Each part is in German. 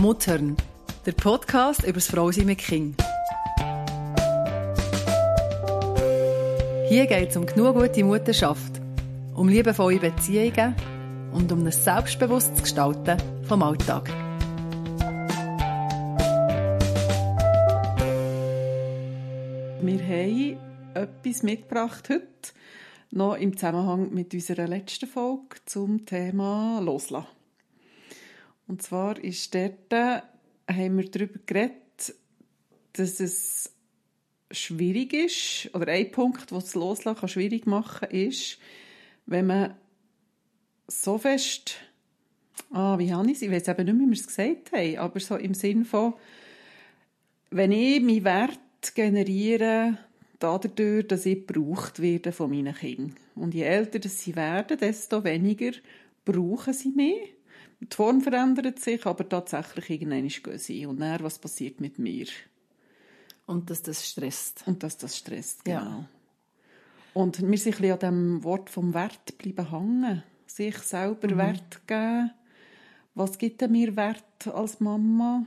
Muttern, der Podcast über das Frausein mit Kind. Hier geht es um genug gute Mutterschaft, um liebevolle Beziehungen und um ein selbstbewusstes Gestalten vom Alltag. Wir haben etwas mitgebracht heute, noch im Zusammenhang mit unserer letzten Folge zum Thema Loslassen. Und zwar ist dort, haben wir darüber geredet, dass es schwierig ist, oder ein Punkt, was das Loslassen kann schwierig machen ist, wenn man so fest, ah, wie habe ich es, ich weiß eben nicht mehr, wie wir es gesagt haben, aber so im Sinn von, wenn ich meinen Wert generiere, dadurch, dass ich gebraucht werde von meinen Kindern. Und je älter sie werden, desto weniger brauchen sie mich. Die Form verändert sich, aber tatsächlich irgendwann gehen sie. Und dann, was passiert mit mir? Und dass das stresst. Und dass das stresst, genau. Ja. Und wir sind ein bisschen an dem Wort vom Wert bleiben hängen. Sich selber Wert geben. Was gibt denn mir Wert als Mama?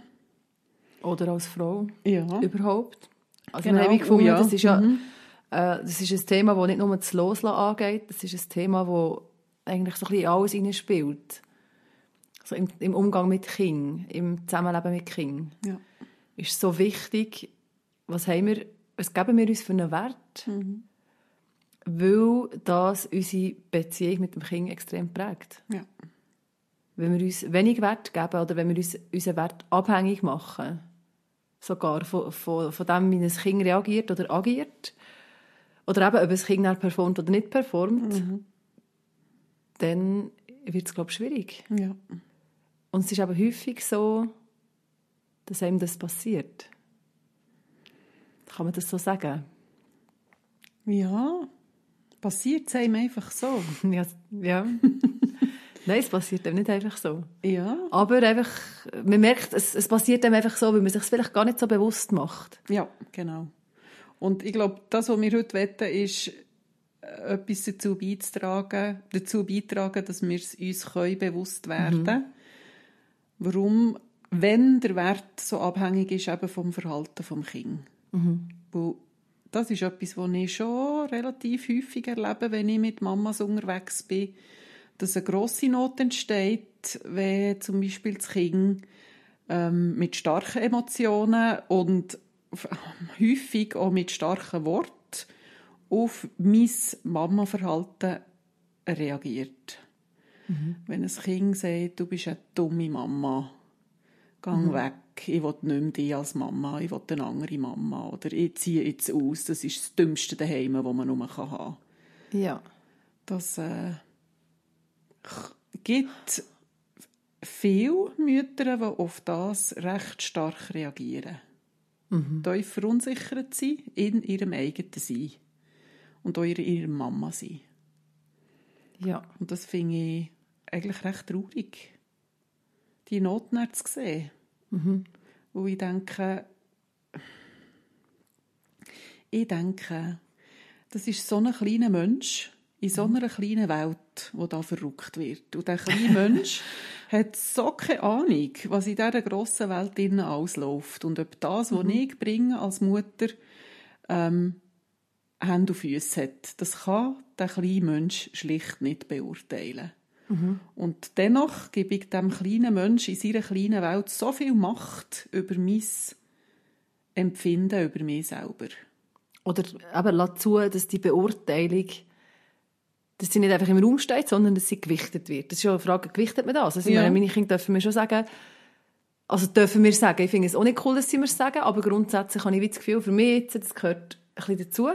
Oder als Frau Ja. überhaupt. Also Genau. haben gefunden, Oh ja. das ist ja äh, das ist ein Thema, das nicht nur das Loslassen angeht, das ist ein Thema, das eigentlich so ein bisschen alles hineinspielt. Also im, im Umgang mit Kindern, im Zusammenleben mit Kindern. Ja. Ist so wichtig, was haben wir, was geben wir uns für einen Wert? Weil das unsere Beziehung mit dem Kind extrem prägt. Ja. Wenn wir uns wenig Wert geben oder wenn wir uns unseren Wert abhängig machen, sogar von, von, von dem, wie ein Kind reagiert oder agiert, oder eben, ob ein Kind dann performt oder nicht performt, dann wird es, glaube ich, schwierig. Ja. Und es ist aber häufig so, dass einem das passiert. Kann man das so sagen? Ja. Passiert es einem einfach so. Ja. ja. Nein, es passiert einem nicht einfach so. Ja. Aber einfach, man merkt, es, es passiert einem einfach so, weil man sich vielleicht gar nicht so bewusst macht. Ja, genau. Und ich glaube, das, was wir heute wetten, ist, äh, etwas dazu beizutragen, dazu beitragen, dass wir es uns können bewusst werden Warum, wenn der Wert so abhängig ist eben vom Verhalten vom Kind. Weil das ist etwas, was ich schon relativ häufig erlebe, wenn ich mit Mamas unterwegs bin, dass eine grosse Not entsteht, wenn zum Beispiel das Kind ähm, mit starken Emotionen und häufig auch mit starken Worten auf mein Mama-Verhalten reagiert. Wenn ein Kind sagt, du bist eine dumme Mama, gang weg, ich will nicht mehr dich als Mama, ich will eine andere Mama, oder ich ziehe jetzt aus, das ist das Dümmste daheim, das man nur haben kann. Ja. Das äh, gibt viele Mütter, die auf das recht stark reagieren. Mhm. Tief verunsichert sind in ihrem eigenen Sein. Und auch in ihrer Mama sein. Ja. Und das finde ich eigentlich recht traurig, die Notnärzte zu sehen. Wo ich denke, ich denke, das ist so ein kleiner Mensch in so einer kleinen Welt, wo da verrückt wird. Und der kleine Mensch hat so keine Ahnung, was in dieser grossen Welt innen ausläuft. Und ob das, was ich bringe als Mutter, ähm, Hände und Füße hat. Das kann der kleine Mensch schlicht nicht beurteilen. Und dennoch gebe ich dem kleinen Mensch in seiner kleinen Welt so viel Macht über mein Empfinden, über mich selber. Oder eben lass zu, dass die Beurteilung dass sie nicht einfach im Raum steht, sondern dass sie gewichtet wird. Das ist ja eine Frage, gewichtet man das? Also ich Ja. meine, meine Kinder dürfen mir schon sagen, also dürfen wir sagen, ich finde es auch nicht cool, dass sie mir sagen, aber grundsätzlich habe ich das Gefühl, für mich jetzt, das gehört ein bisschen dazu,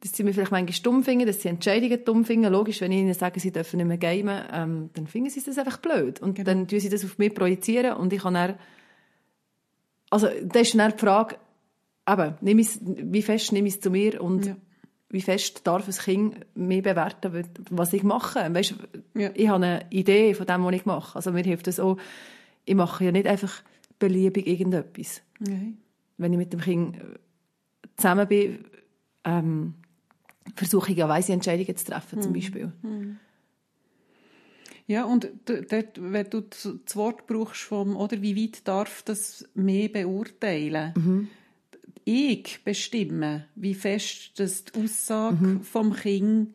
dass sie mir vielleicht manchmal dumm finden, dass sie Entscheidungen dumm finden. Logisch, wenn ich ihnen sage, sie dürfen nicht mehr gamen, ähm, dann finden sie das einfach blöd. Und dann tun sie das auf mich projizieren und ich kann dann, also da ist dann die Frage, eben, ich's, wie fest nehme ich es zu mir und Ja. wie fest darf ein Kind mich bewerten, was ich mache. Weißt, Ja. Ich habe eine Idee von dem, was ich mache. Also mir hilft das auch, ich mache ja nicht einfach beliebig irgendetwas. Nein. Wenn ich mit dem Kind zusammen bin, ähm, versuche ich ja weise Entscheidungen zu treffen, zum Beispiel. Ja, und dort, wenn du das Wort brauchst vom, oder wie weit darf das mehr beurteilen? Mhm. Ich bestimme, wie fest das die Aussage mhm. vom Kind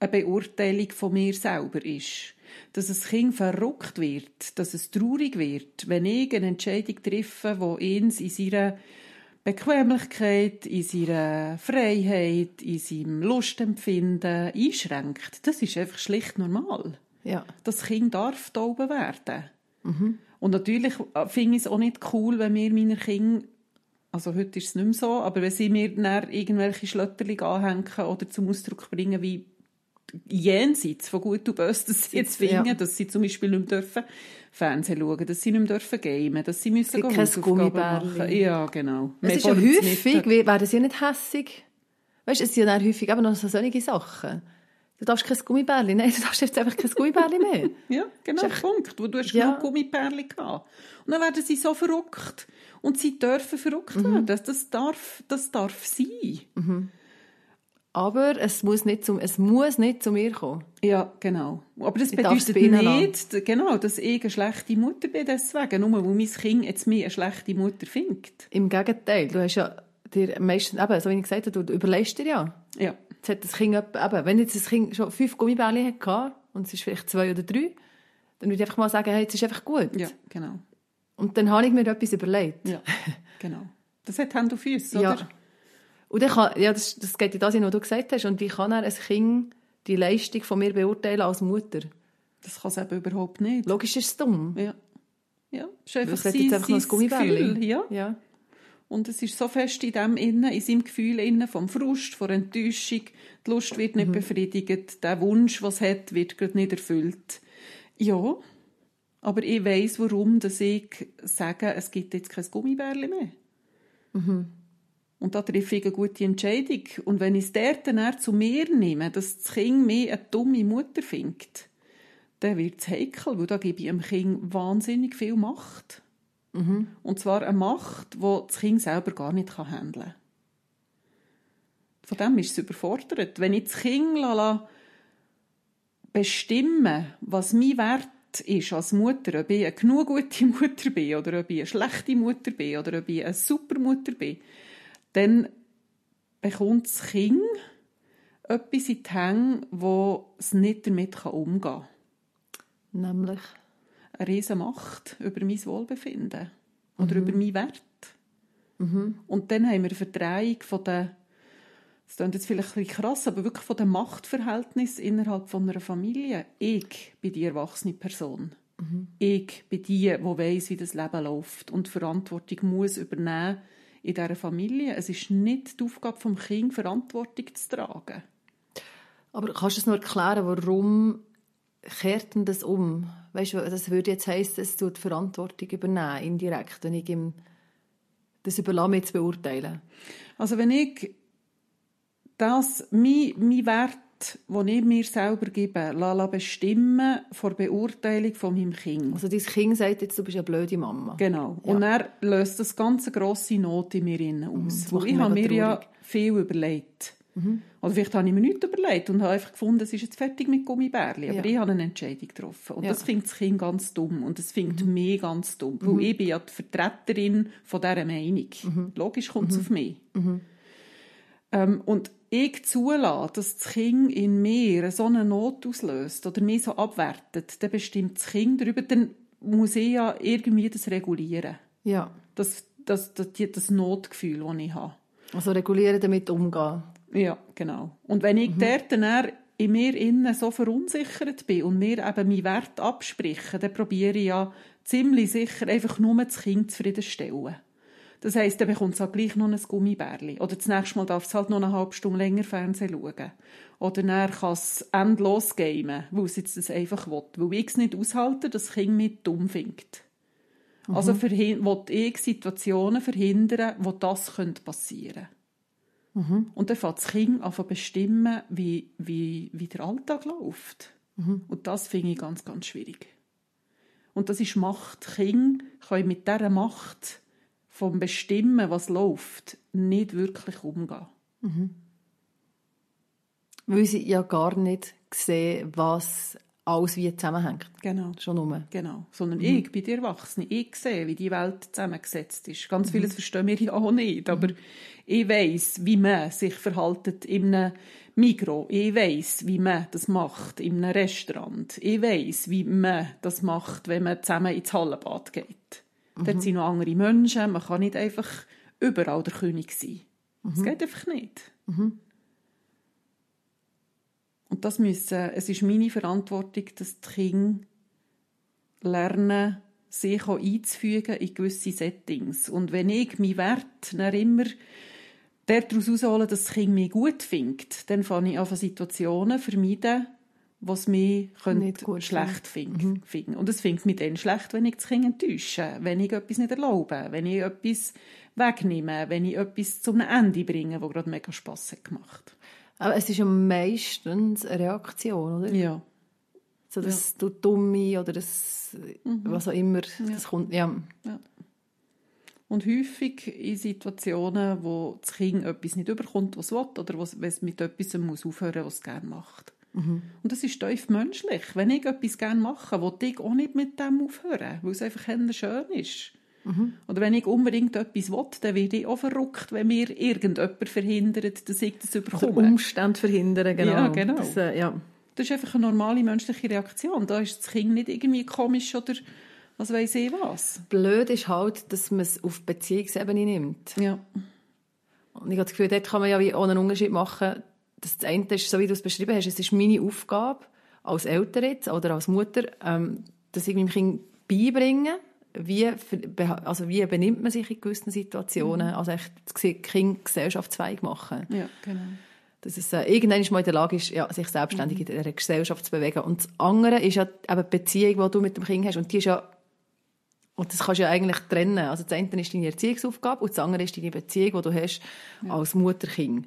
eine Beurteilung von mir selber ist. Dass ein Kind verrückt wird, dass es traurig wird, wenn ich eine Entscheidung treffe, die ihn in seiner Bequemlichkeit, in seiner Freiheit, in seinem Lustempfinden einschränkt. Das ist einfach schlicht normal. Ja. Das Kind darf da oben werden. Mhm. Und natürlich finde ich es auch nicht cool, wenn wir meinen Kindern, also heute ist es nicht mehr so, aber wenn sie mir irgendwelche Schlötterchen anhängen oder zum Ausdruck bringen, wie jenseits von Gut und Böse, dass sie jetzt finden, ja. dass sie zum Beispiel nicht mehr dürfen Fernsehen schauen, dass sie nicht mehr dürfen gamen, dass sie müssen Hausaufgaben machen. Ja, genau. Es ist ja häufig, werden sie nicht hässig? Weißt du, es sind ja häufig eben noch so solche Sachen. Du darfst kein Gummibärli, nein, du darfst jetzt einfach kein Gummibärli mehr. ja, genau, der Punkt, wo du hast ja. genug Gummibärli gehabt. Und dann werden sie so verrückt. Und sie dürfen verrückt mhm. werden. Das, das, darf, das darf sein. Mhm. Aber es muss, nicht zum, es muss nicht zu mir kommen. Ja, genau. Aber das ich bedeutet nicht, genau, dass ich eine schlechte Mutter bin deswegen, nur weil mein Kind jetzt mir eine schlechte Mutter findet. Im Gegenteil, du hast ja dir meistens, eben, so wie ich gesagt habe, du überlegst dir ja. Ja. Jetzt hat das Kind, eben, wenn jetzt das Kind schon fünf Gummibärchen hatte und es ist vielleicht zwei oder drei, dann würde ich einfach mal sagen, hey, jetzt ist einfach gut. Ja, genau. Und dann habe ich mir etwas überlegt. Ja, genau. Das hat Hand und Füße, oder? Und ich kann, ja, das, das geht in das, was du gesagt hast, und ich kann dann ein Kind die Leistung von mir beurteilen als Mutter. Das kann es eben überhaupt nicht. Logisch ist es dumm. Ja. Ja, ist einfach sein, einfach noch ein Gefühl. Ja. ja. Und es ist so fest in dem innen, in seinem Gefühl innen, vom Frust, von Enttäuschung. Die Lust wird nicht mhm. befriedigt. Der Wunsch, was hat, wird gerade nicht erfüllt. Ja. Aber ich weiss, warum, dass ich sage, es gibt jetzt kein Gummibärli mehr. Mhm. Und da treffe ich eine gute Entscheidung. Und wenn ich es dort dann zu mir nehme, dass das Kind mehr eine dumme Mutter findet, dann wird es heikel, weil da gebe ich dem Kind wahnsinnig viel Macht. Mhm. Und zwar eine Macht, die das Kind selber gar nicht handeln kann. Von dem ist es überfordert. Wenn ich das Kind bestimmen was mein Wert ist als Mutter, ob ich eine genug gute Mutter bin oder ob ich eine schlechte Mutter bin oder ob ich eine super Mutter bin, dann bekommt das Kind etwas in die Hände, wo es nicht damit umgehen kann. Nämlich? Eine riesige Macht über mein Wohlbefinden oder mhm. über meinen Wert. Mhm. Und dann haben wir eine Verdrehung von der, das klingt jetzt vielleicht ein bisschen krass, aber wirklich von dem Machtverhältnis innerhalb von einer Familie. Ich bin die erwachsene Person. Mhm. Ich bin die, die weiss, wie das Leben läuft und Verantwortung muss übernehmen in dieser Familie. Es ist nicht die Aufgabe des Kindes, Verantwortung zu tragen. Aber kannst du es noch erklären, warum kehrt denn das um? Weißt du, das würde jetzt heißen, es tut Verantwortung übernehmen, indirekt, wenn ich ihm das überlasse, zu beurteilen. Also wenn ich das, mein, mein Wert den ich mir selber gebe, la bestimmen vor Beurteilung von meinem Kind. Also dein Kind sagt jetzt, du bist eine blöde Mama. Genau. Ja. Und er löst das ganze grosse Not in mir mhm, aus. Mhm, ich habe mir traurig. ja viel überlegt. Mhm. Oder vielleicht habe ich mir nichts überlegt und habe einfach gefunden, es ist jetzt fertig mit Gummibärli. Aber ja. ich habe eine Entscheidung getroffen. Und ja. das findet das Kind ganz dumm. Und das findet mhm. mich ganz dumm. Weil mhm. ich bin ja die Vertreterin von dieser Meinung. Mhm. Logisch kommt es auf mich. Ähm, und ich zulasse, dass das Kind in mir so eine Not auslöst oder mich so abwertet, dann bestimmt das Kind darüber, dann muss ich ja irgendwie das regulieren. Ja. Das, das, das, das Notgefühl, das ich habe. Also regulieren, damit umgehen. Ja, genau. Und wenn ich mhm. dort dann in mir innen so verunsichert bin und mir eben meinen Wert abspreche, dann probiere ich ja ziemlich sicher einfach nur das Kind zufriedenstellen. Das heisst, er bekommt halt gleich noch ein Gummibärli. Oder das nächste Mal darf es halt noch eine halbe Stunde länger Fernsehen schauen. Oder er kann es endlos gamen, weil es jetzt das einfach will. Weil ich es nicht aushalte, dass das Kind mich dumm findet. Mhm. Also will ich Situationen verhindern, wo das passieren könnte. Mhm. Und dann fängt das Kind an zu bestimmen, wie, wie, wie der Alltag läuft. Mhm. Und das finde ich ganz, ganz schwierig. Und das ist Macht. Kinder können mit dieser Macht vom Bestimmen, was läuft, nicht wirklich umgehen. Mhm. Weil sie ja gar nicht sehen, was alles wie zusammenhängt. Genau. Schon nur. Genau. Sondern ich bin die Erwachsene. Ich sehe, wie die Welt zusammengesetzt ist. Ganz vieles verstehen wir ja auch nicht. Aber ich weiss, wie man sich verhaltet in einem Migro. Ich weiss, wie man das macht in einem Restaurant. Ich weiss, wie man das macht, wenn man zusammen ins Hallenbad geht. Dort sind noch andere Menschen. Man kann nicht einfach überall der König sein. Das geht einfach nicht. Und das müssen, es ist meine Verantwortung, dass die Kinder lernen, sich auch einzufügen in gewisse Settings. Und wenn ich meinen Wert dann immer daraus heraushole, dass das Kind mich gut findet, dann fange ich an Situationen vermeiden, was gut schlecht finden. finden. Und es findet mich dann schlecht, wenn ich das Kind enttäusche, wenn ich etwas nicht erlaube, wenn ich etwas wegnehme, wenn ich etwas zu einem Ende bringe, wo gerade mega Spass hat gemacht. Aber es ist ja meistens eine Reaktion, oder? Ja. So das du Dumme oder das, was auch immer, das kommt, ja. Und häufig in Situationen, wo das Kind etwas nicht überkommt, was es will, oder was es mit etwas muss aufhören was es gerne macht. Und das ist tief menschlich. Wenn ich etwas gerne mache, will ich auch nicht mit dem aufhören, weil es einfach schön ist. Oder wenn ich unbedingt etwas will, dann werde ich auch verrückt, wenn mir irgendjemand verhindert, dass ich das überkomme. Umstände verhindern, genau. Ja, genau. Das, äh, ja. Das ist einfach eine normale menschliche Reaktion. Da ist das Kind nicht irgendwie komisch oder was weiß ich was. Blöd ist halt, dass man es auf Beziehungsebene nimmt. Ja. Und ich habe das Gefühl, dort kann man ja wie auch einen Unterschied machen. Das eine ist, so wie du es beschrieben hast, es ist meine Aufgabe als Eltern jetzt oder als Mutter, ähm, dass ich meinem Kind beibringe, wie, also wie benimmt man sich in gewissen Situationen, also echt das Kind gesellschaftsfähig machen. Ja, genau. Dass es äh, irgendwann mal in der Lage ist, ja, sich selbstständig in dieser Gesellschaft zu bewegen. Und das andere ist ja eben die Beziehung, die du mit dem Kind hast. Und die ist ja, und das kannst du ja eigentlich trennen. Also das eine ist deine Erziehungsaufgabe und das andere ist deine Beziehung, die du hast als Mutter-Kind.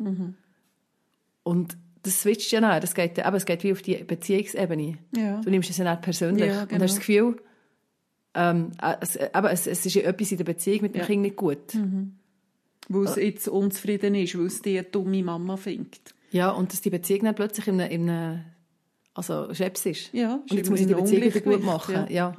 Und das switcht ja nach. Das geht, ja- eben, es geht wie auf die Beziehungsebene. Ja. Du nimmst es ja nicht persönlich Ja, und genau. hast das Gefühl, ähm, äh, es, eben, es, es ist ja etwas in der Beziehung mit dem Ja. Kind nicht gut. Weil es jetzt unzufrieden ist, weil es die dumme Mama findet. Ja, und dass die Beziehung dann plötzlich in einem, in einem also Scheps ist. Ja, und jetzt muss ich die Beziehung wieder gut machen. Ja.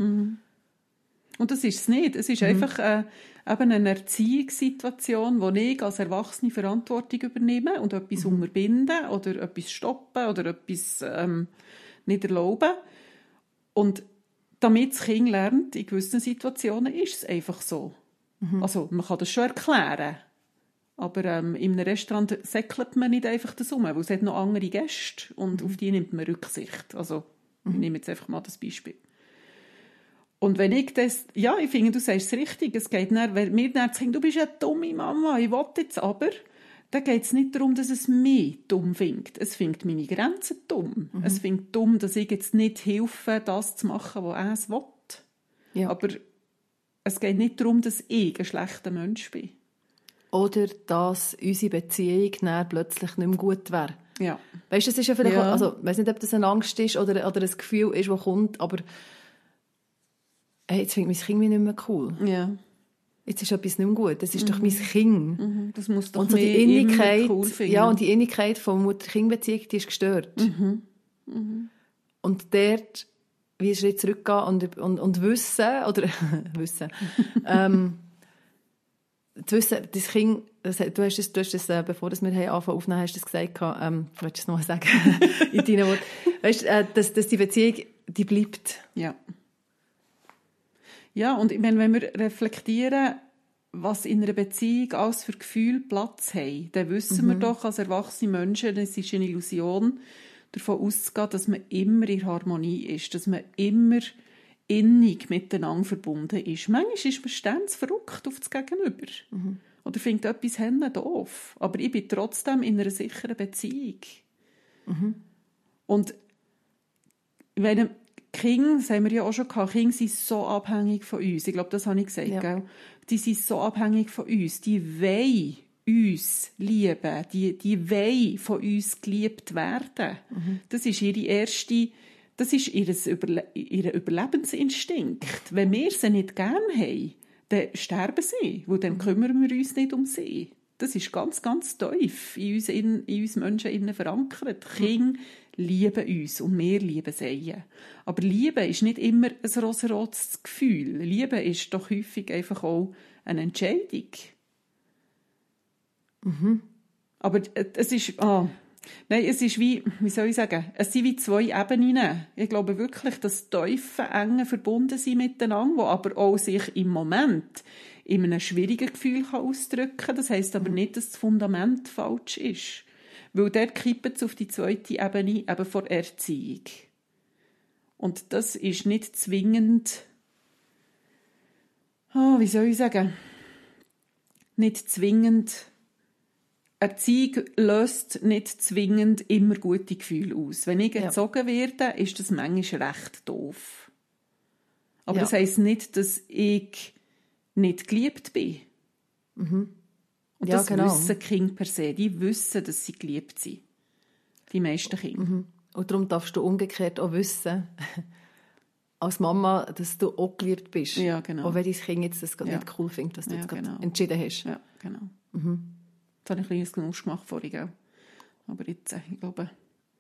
Und das ist es nicht. Es ist einfach äh, eben eine Erziehungssituation, wo ich als Erwachsene Verantwortung übernehme und etwas unterbinden oder etwas stoppen oder etwas ähm, nicht erlauben. Und damit das Kind lernt, in gewissen Situationen ist es einfach so. Also man kann das schon erklären. Aber ähm, in einem Restaurant säckelt man nicht einfach das um, weil es hat noch andere Gäste und auf die nimmt man Rücksicht. Also ich nehme jetzt einfach mal das Beispiel. Und wenn ich das, ja, ich finde, du sagst es richtig, es geht dann, wenn mir dann das Kind, du bist eine dumme Mama, ich will jetzt aber, dann geht es nicht darum, dass es mich dumm findet. Es findet meine Grenzen dumm. Es findet dumm, dass ich jetzt nicht helfe, das zu machen, was es will. Ja. Aber es geht nicht darum, dass ich ein schlechter Mensch bin. Oder dass unsere Beziehung dann plötzlich nicht mehr gut wäre. Ja. Weißt du, das ist ja vielleicht, Ja. also, ich weiß nicht, ob das eine Angst ist oder, oder ein Gefühl ist, das kommt, aber hey, jetzt findet mein Kind mich nicht mehr cool. Ja. Jetzt ist etwas nicht mehr gut. Das ist doch mein Kind. Mhm. Das muss doch Und so die Innigkeit, cool finden. ja, und die Innigkeit von Mutter-Kind-Beziehung, die ist gestört. Und dort wie Schritt zurückgehen und, und, und wissen, oder wissen, ähm, zu wissen, das Kind, das, du hast es, du hast es, äh, bevor das wir haben aufnehmen, hast du es gesagt, ähm, ich will es noch mal sagen, in deinen Worten, weißt, äh, dass, dass die Beziehung, die bleibt. Ja. Ja, und ich meine, wenn wir reflektieren, was in einer Beziehung alles für Gefühle Platz haben, dann wissen wir doch als erwachsene Menschen, es ist eine Illusion, davon auszugehen, dass man immer in Harmonie ist, dass man immer innig miteinander verbunden ist. Manchmal ist man ständig verrückt auf das Gegenüber. Oder findet etwas Hände doof. Aber ich bin trotzdem in einer sicheren Beziehung. Und wenn Kinder, das haben wir ja auch schon gehabt, Kinder sind so abhängig von uns. Ich glaube, das habe ich gesagt, Ja. gell? Die sind so abhängig von uns. Die wollen uns lieben. Die, die wollen von uns geliebt werden. Das ist ihre erste, das ist ihr, Überle ihr Überlebensinstinkt. Wenn wir sie nicht gern haben, dann sterben sie, weil dann kümmern wir uns nicht um sie. Das ist ganz, ganz tief in uns, in, in uns Menschen innen verankert. Kinder lieben uns und wir lieben sie. Aber Liebe ist nicht immer ein rosarotes Gefühl. Liebe ist doch häufig einfach auch eine Entscheidung. Mhm. Aber es ist, ah, nein, es ist wie, wie soll ich sagen, es sind wie zwei Ebenen. Ich glaube wirklich, dass Teufel eng verbunden sind miteinander, wo aber auch sich im Moment in einem schwierigen Gefühl kann ausdrücken kann. Das heisst aber nicht, dass das Fundament falsch ist. Weil dort kippt es auf die zweite Ebene eben vor Erziehung. Und das ist nicht zwingend, oh, wie soll ich sagen, nicht zwingend Erziehung löst nicht zwingend immer gute Gefühle aus. Wenn ich erzogen werde, ist das manchmal recht doof. Aber Ja. das heisst nicht, dass ich nicht geliebt bin. Mhm. Und Ja, das genau. wissen die Kinder per se. Die wissen, dass sie geliebt sind. Die meisten Kinder. Mhm. Und darum darfst du umgekehrt auch wissen, als Mama, dass du auch geliebt bist. Ja, genau. Auch wenn dein Kind jetzt das gerade Ja. nicht cool findet, was du Ja, jetzt genau. entschieden hast. Ja, genau. Mhm. Jetzt habe ich ein kleines Genuss gemacht vorhin, gell? Aber jetzt, äh, ich glaube...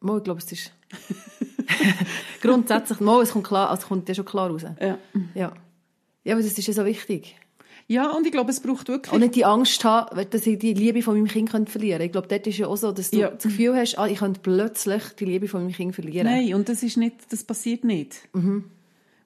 Mal, ich glaube, es ist grundsätzlich, mal, es kommt klar, also kommt ja schon klar raus. Ja. Ja. Ja, aber das ist ja so wichtig. Ja, und ich glaube, es braucht wirklich... Und nicht die Angst haben, dass ich die Liebe von meinem Kind könnte verlieren könnte. Ich glaube, dort ist ja auch so, dass du Ja. das Gefühl hast, ah, ich könnte plötzlich die Liebe von meinem Kind verlieren. Nein, und das ist nicht, das passiert nicht.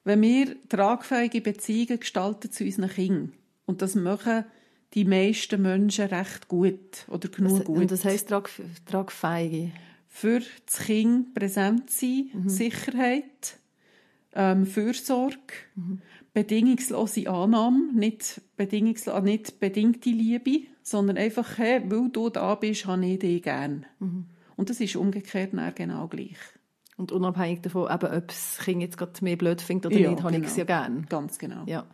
Wenn wir tragfähige Beziehungen gestalten zu unseren Kindern, und das machen die meisten Menschen recht gut oder genug gut, Und das heisst trag, tragfähige. für das Kind präsent sein, Sicherheit, ähm, Fürsorge, bedingungslose Annahme, nicht, bedingungslo nicht bedingte Liebe, sondern einfach, hey, weil du da bist, habe ich dich gern. Und das ist umgekehrt genau gleich. Und unabhängig davon, eben, ob das Kind jetzt gerade mehr blöd findet oder Ja, nicht, habe ich genau. es ja gern. Ganz genau. Ja.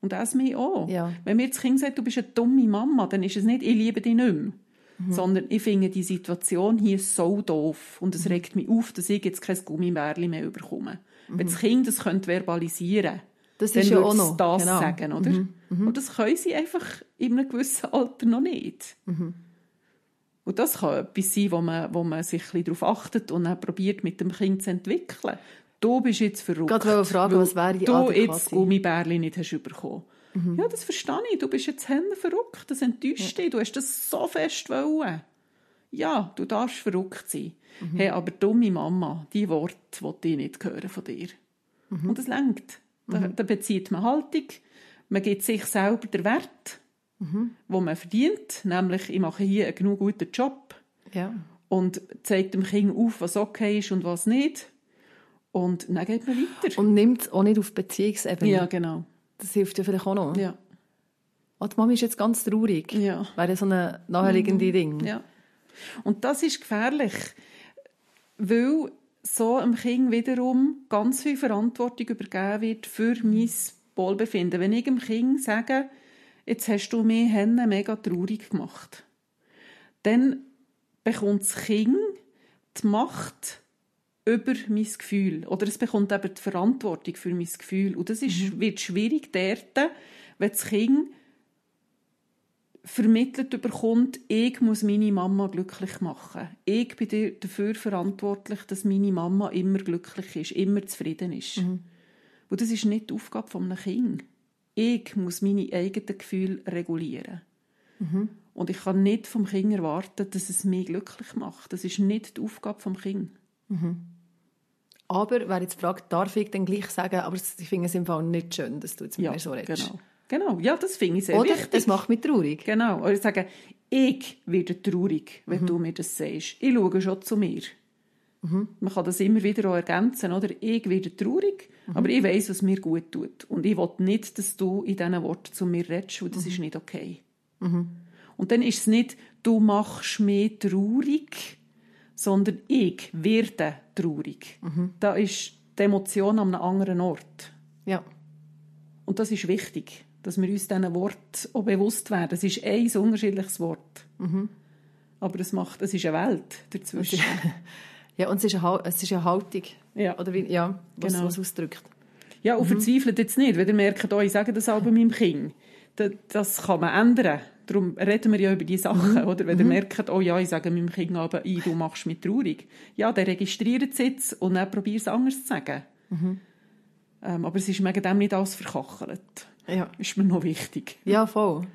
Und das mir auch. Ja. Wenn mir das Kind sagt, du bist eine dumme Mama, dann ist es nicht, ich liebe dich nicht mehr. Mhm. Sondern ich finde die Situation hier so doof. Und Mhm. es regt mich auf, dass ich jetzt kein Gummibärli mehr bekomme. Wenn Mhm. das Kind das könnte verbalisieren Das dann ist ja auch noch. das genau. sagen, oder? Und das können sie einfach in einem gewissen Alter noch nicht. Mhm. Und das kann etwas sein, wo man, wo man sich ein bisschen darauf achtet und dann probiert, mit dem Kind zu entwickeln. Du bist jetzt verrückt. Gerade wollte fragen, was wäre die Du jetzt Gummibärli nicht hast bekommen. Mhm. Ja, das verstehe ich. Du bist jetzt Hände verrückt. Das enttäuscht dich. Du hast das so fest wollen. Ja, du darfst verrückt sein. Mhm. Hey, aber dumme Mama, die Worte wollte ich nicht hören von dir. Mhm. Und das lenkt. Da, da bezieht man Haltung. Man gibt sich selber den Wert, Mhm. wo man verdient. Nämlich, ich mache hier einen genug guten Job Ja. und zeigt dem Kind auf, was okay ist und was nicht. Und dann geht man weiter. Und nimmt es auch nicht auf Beziehungsebene. ja, genau. Das hilft ja vielleicht auch noch. Ja, Oh, die Mami ist jetzt ganz traurig. ja. Wäre so ein naheliegende Ding. Ja. Und das ist gefährlich, weil so einem Kind wiederum ganz viel Verantwortung übergeben wird für mein Wohlbefinden. Wenn ich dem Kind sage, jetzt hast du mich Henne mega traurig gemacht, dann bekommt das Kind die Macht über mein Gefühl. Oder es bekommt eben die Verantwortung für mein Gefühl. Und das ist, wird schwierig dort, wenn das Kind vermittelt bekommt, ich muss meine Mama glücklich machen. Ich bin dafür verantwortlich, dass meine Mama immer glücklich ist, immer zufrieden ist. Und das ist nicht die Aufgabe eines Kind. Ich muss meine eigenen Gefühle regulieren. Und ich kann nicht vom Kind erwarten, dass es mich glücklich macht. Das ist nicht die Aufgabe vom Kind. Aber, wer jetzt fragt, darf ich dann gleich sagen, aber ich finde es im Fall nicht schön, dass du jetzt mit Ja, mir so redest. genau. Genau, ja, das finde ich sehr Oder? wichtig. Es macht mich traurig. Genau. Oder sagen, ich werde traurig, wenn du mir das sagst. Ich schaue schon zu mir. Man kann das immer wieder auch ergänzen, oder? Ich werde traurig, aber ich weiß, was mir gut tut. Und ich will nicht, dass du in diesen Worten zu mir redest, weil das ist nicht okay. Und dann ist es nicht, du machst mich traurig, sondern ich werde traurig. Da ist die Emotion an einem anderen Ort. Ja. Und das ist wichtig, dass wir uns diesen Wort auch bewusst werden. Es ist ein unterschiedliches Wort. Aber es, macht, es ist eine Welt dazwischen. Ja, und es ist eine, es ist eine Haltung. Ja. Oder wie, ja, was, Genau. was ausdrückt. Ja, und verzweifelt jetzt nicht, wenn ihr merkt, oh, ich sage das auch bei meinem Kind. Da- Das kann man ändern. Darum reden wir ja über diese Sachen, oder? Wenn ihr merkt, oh ja, ich sage meinem Kind aber, ich, du machst mich traurig. Ja, der registriert es jetzt und dann probiert es anders zu sagen. Ähm, aber es ist wegen dem nicht alles verkachelt. Ja. Ist mir noch wichtig. Ja, voll.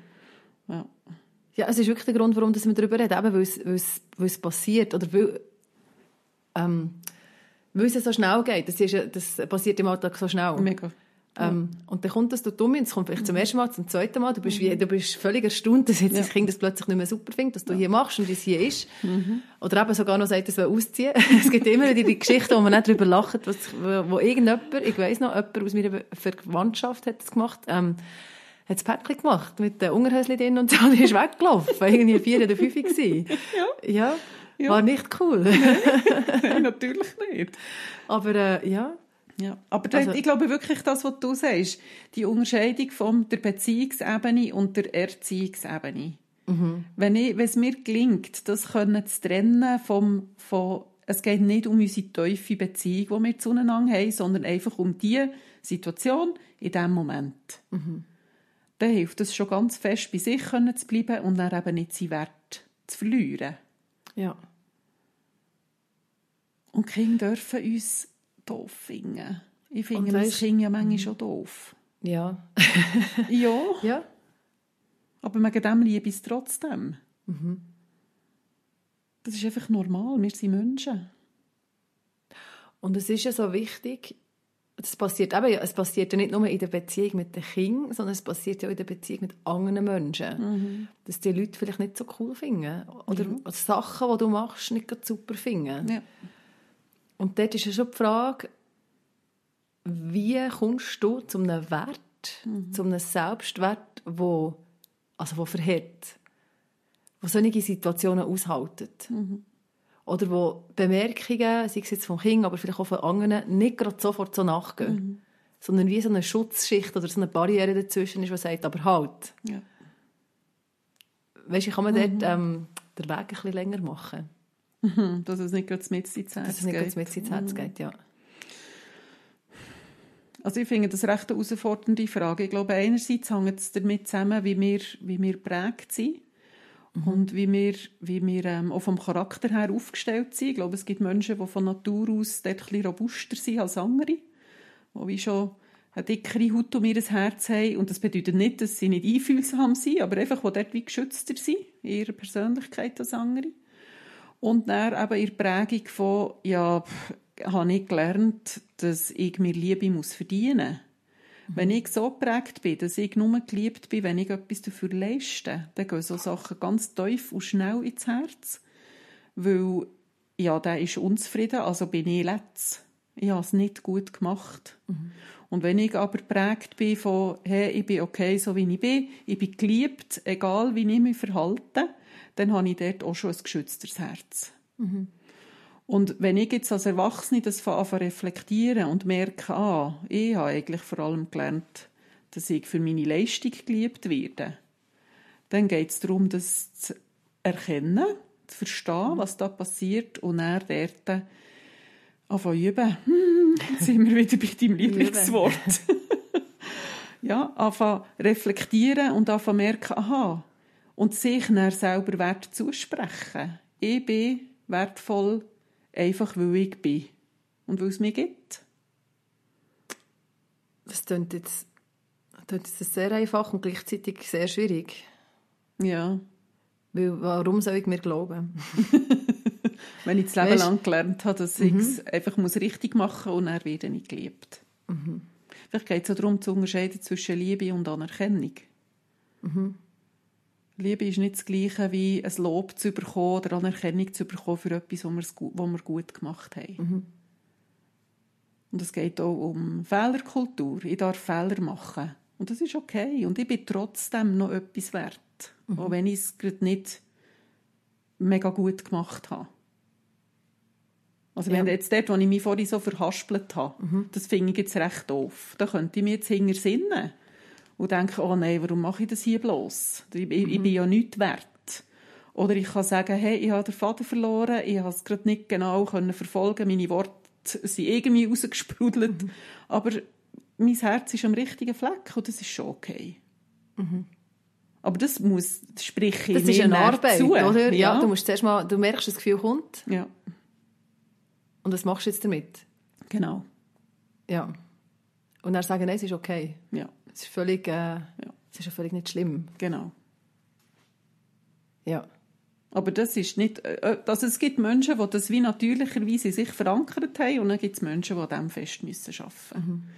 Ja. Ja, es ist wirklich der Grund, warum dass wir darüber reden, eben weil es, weil es, weil es passiert oder weil, ähm, weil es so schnell geht. Das, ist, das passiert im Alltag so schnell. Mega. Ähm, und dann kommt das dort um, es kommt vielleicht zum ersten Mal, zum zweiten Mal, du bist, wie, du bist völlig erstaunt, dass jetzt das Kind das plötzlich nicht mehr super findet, dass du hier machst und es hier ist. Oder eben sogar noch sagt, es will ausziehen. es gibt immer wieder die Geschichten, wo man nicht darüber lacht, was, wo, irgendjemand, ich weiss noch, jemand aus meiner Verwandtschaft hat das gemacht, ähm, hat das Päckchen gemacht, mit den Unterhöschen drin und so, und ist weggelaufen. Irgendwie vier oder fünf gewesen. Ja. ja. War nicht cool. Nein, natürlich nicht. Aber, äh, ja. Ja, aber Also- ich glaube wirklich, das, was du sagst, die Unterscheidung von der Beziehungsebene und der Erziehungsebene. Wenn, ich, wenn es mir gelingt, das können zu trennen vom, von, es geht nicht um unsere tiefe Beziehung, die wir zueinander haben, sondern einfach um die Situation in diesem Moment. Dann hilft es schon ganz fest, bei sich können zu bleiben und dann eben nicht seinen Wert zu verlieren. Ja. Und Kinder dürfen uns doof finden. Ich finde mein Kind ja manchmal schon doof. Ja. Ja, ja. aber wegen dem liebe ich es trotzdem. Das ist einfach normal, wir sind Menschen. Und es ist ja so wichtig, das passiert eben, es passiert ja nicht nur in der Beziehung mit den Kindern, sondern es passiert ja auch in der Beziehung mit anderen Menschen. Dass die Leute vielleicht nicht so cool finden. Oder Sachen, die du machst, nicht super finden. Ja. Und dort ist ja schon die Frage, wie kommst du zu einem Wert, zu einem Selbstwert, wo, also wo verhält, wo solche Situationen aushaltet. Oder wo Bemerkungen, sei es jetzt vom Kind, aber vielleicht auch von anderen, nicht gerade sofort so nachgehen. Sondern wie so eine Schutzschicht oder so eine Barriere dazwischen ist, die sagt, aber halt. Ja. Weißt du, kann man dort ähm, den Weg ein bisschen länger machen. Mhm, Dass es nicht gerade mit ins Herz Dass es nicht mit ins Herz geht, ja. Also ich finde das recht eine herausfordernde Frage. Ich glaube, einerseits hängt es damit zusammen, wie wir, wie wir prägt sind und wie wir, wie wir ähm, auch vom Charakter her aufgestellt sind. Ich glaube, es gibt Menschen, die von Natur aus dort ein bisschen robuster sind als andere, die wie schon eine dickere Haut um ihr Herz haben. Und das bedeutet nicht, dass sie nicht einfühlsam sind, aber einfach, die dort wie geschützter sind in ihrer Persönlichkeit als andere. Und dann eben in der Prägung von, ja, pff, habe ich gelernt, dass ich mir Liebe muss verdienen muss. Wenn ich so geprägt bin, dass ich nur geliebt bin, wenn ich etwas dafür leiste, dann gehen so Sachen ganz tief und schnell ins Herz. Weil, ja, der ist unzufrieden, also bin ich letzt. Ich habe es nicht gut gemacht. Und wenn ich aber geprägt bin von, hey, ich bin okay, so wie ich bin, ich bin geliebt, egal wie ich mich verhalte, dann habe ich dort auch schon ein geschützteres Herz. Und wenn ich jetzt als Erwachsene das anfange reflektieren und merke, ah, ich habe eigentlich vor allem gelernt, dass ich für meine Leistung geliebt werde, dann geht es darum, das zu erkennen, zu verstehen, was da passiert und dann dort anfangen üben. Hm, Jetzt sind wir wieder bei deinem Lieblingswort. ja, anfangen reflektieren und anfangen merken, aha, und sich dann selber Wert zusprechen. Ich bin wertvoll, einfach weil ich bin. Und weil es mir gibt. Das klingt jetzt, klingt jetzt sehr einfach und gleichzeitig sehr schwierig. Ja. Weil, warum soll ich mir glauben? Wenn ich das Leben Weisst- lang gelernt habe, dass ich es einfach muss richtig machen muss und dann werde ich geliebt. Vielleicht geht es auch darum, zu unterscheiden zwischen Liebe und Anerkennung. Liebe ist nicht das Gleiche wie ein Lob zu bekommen oder Anerkennung zu bekommen für etwas, was wir, gut gemacht haben. Und es geht auch um Fehlerkultur. Ich darf Fehler machen. Und das ist okay. Und ich bin trotzdem noch etwas wert. Auch wenn ich es gerade nicht mega gut gemacht habe. Also wenn Ja. jetzt dort, wo ich mich vorhin so verhaspelt habe, das finde ich jetzt recht doof. Da könnte ich mir jetzt hinter sinnen und denken, oh nein, warum mache ich das hier bloß? Ich, ich, ich bin ja nichts wert. Oder ich kann sagen, hey, ich habe den Vater verloren, ich habe es gerade nicht genau können verfolgen, meine Worte sind irgendwie rausgesprudelt, aber mein Herz ist am richtigen Fleck und das ist schon okay. Aber das muss, sprich ich Das ist eine Arbeit, zu. oder? Ja. Ja. du musst zuerst mal, du merkst, das Gefühl kommt. ja, Und was machst du jetzt damit? genau. Ja. Und dann sagen, nein, es ist okay. Ja, Es ist völlig, äh, es ist ja völlig nicht schlimm. genau. Ja. Aber das ist nicht, äh, also es gibt Menschen, die das wie natürlicherweise sich verankert haben und dann gibt es Menschen, die dem fest müssen arbeiten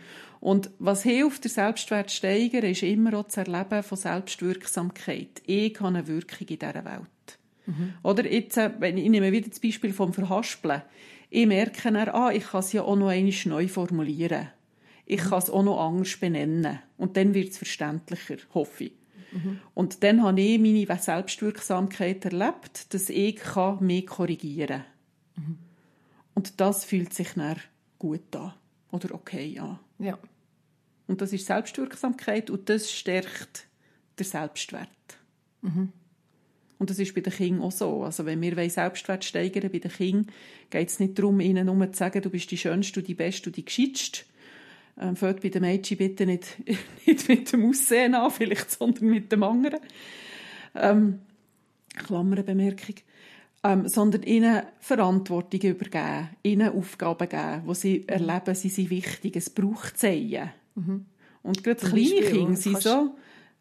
Und was hilft, der Selbstwert steigern, ist immer auch das Erleben von Selbstwirksamkeit. Ich habe eine Wirkung in dieser Welt. Oder jetzt, äh, wenn ich, ich nehme wieder das Beispiel vom Verhaspeln. Ich merke dann, ah, ich kann es ja auch noch einmal neu formulieren. Ich kann es auch noch anders benennen. Und dann wird es verständlicher, hoffe ich. Und dann habe ich meine Selbstwirksamkeit erlebt, dass ich kann mich korrigieren kann. Und das fühlt sich dann gut an. Oder okay an. Ja. Und das ist Selbstwirksamkeit und das stärkt den Selbstwert. Und das ist bei den Kindern auch so. Also wenn wir Selbstwert steigern bei den Kindern, geht es nicht darum, ihnen nur zu sagen, du bist die Schönste, du die Beste, du die Gescheitste. Ähm, fällt bei den Mädchen bitte nicht, nicht mit dem Aussehen an, vielleicht, sondern mit dem anderen. Ähm, Klammerbemerkung. Ähm, sondern ihnen Verantwortung übergeben, ihnen Aufgaben geben, wo sie erleben, sie sind wichtig, es braucht Zeichen. Und gerade kleine Kinder sind so,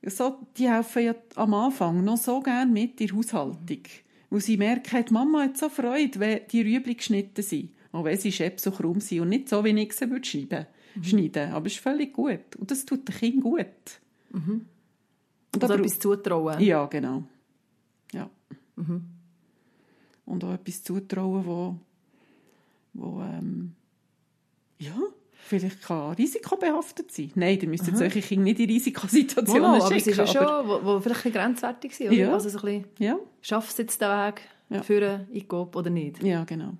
so, die helfen ja am Anfang noch so gerne mit in der Haushaltung. Wo sie merken, die Mama hat so Freude, wenn die Rüebli geschnitten sind. Auch wenn sie schepp so krumm sind und nicht so, wie ich sie würde schneiden schneiden. Aber es ist völlig gut. Und das tut dem Kind gut. Und Also etwas zutrauen. ja, genau. Ja. Und auch etwas zutrauen, wo, wo ähm, ja, vielleicht kann risikobehaftet sein. Nein, ihr müsst jetzt solche Kinder nicht in Risikosituationen Mal, aber es ist schicken. ja schon, wo, wo vielleicht ein grenzwertig sind. Oder? Ja. Also so ein bisschen, ja, schaffst du jetzt den Weg Ja. für in Coop oder nicht? ja, genau.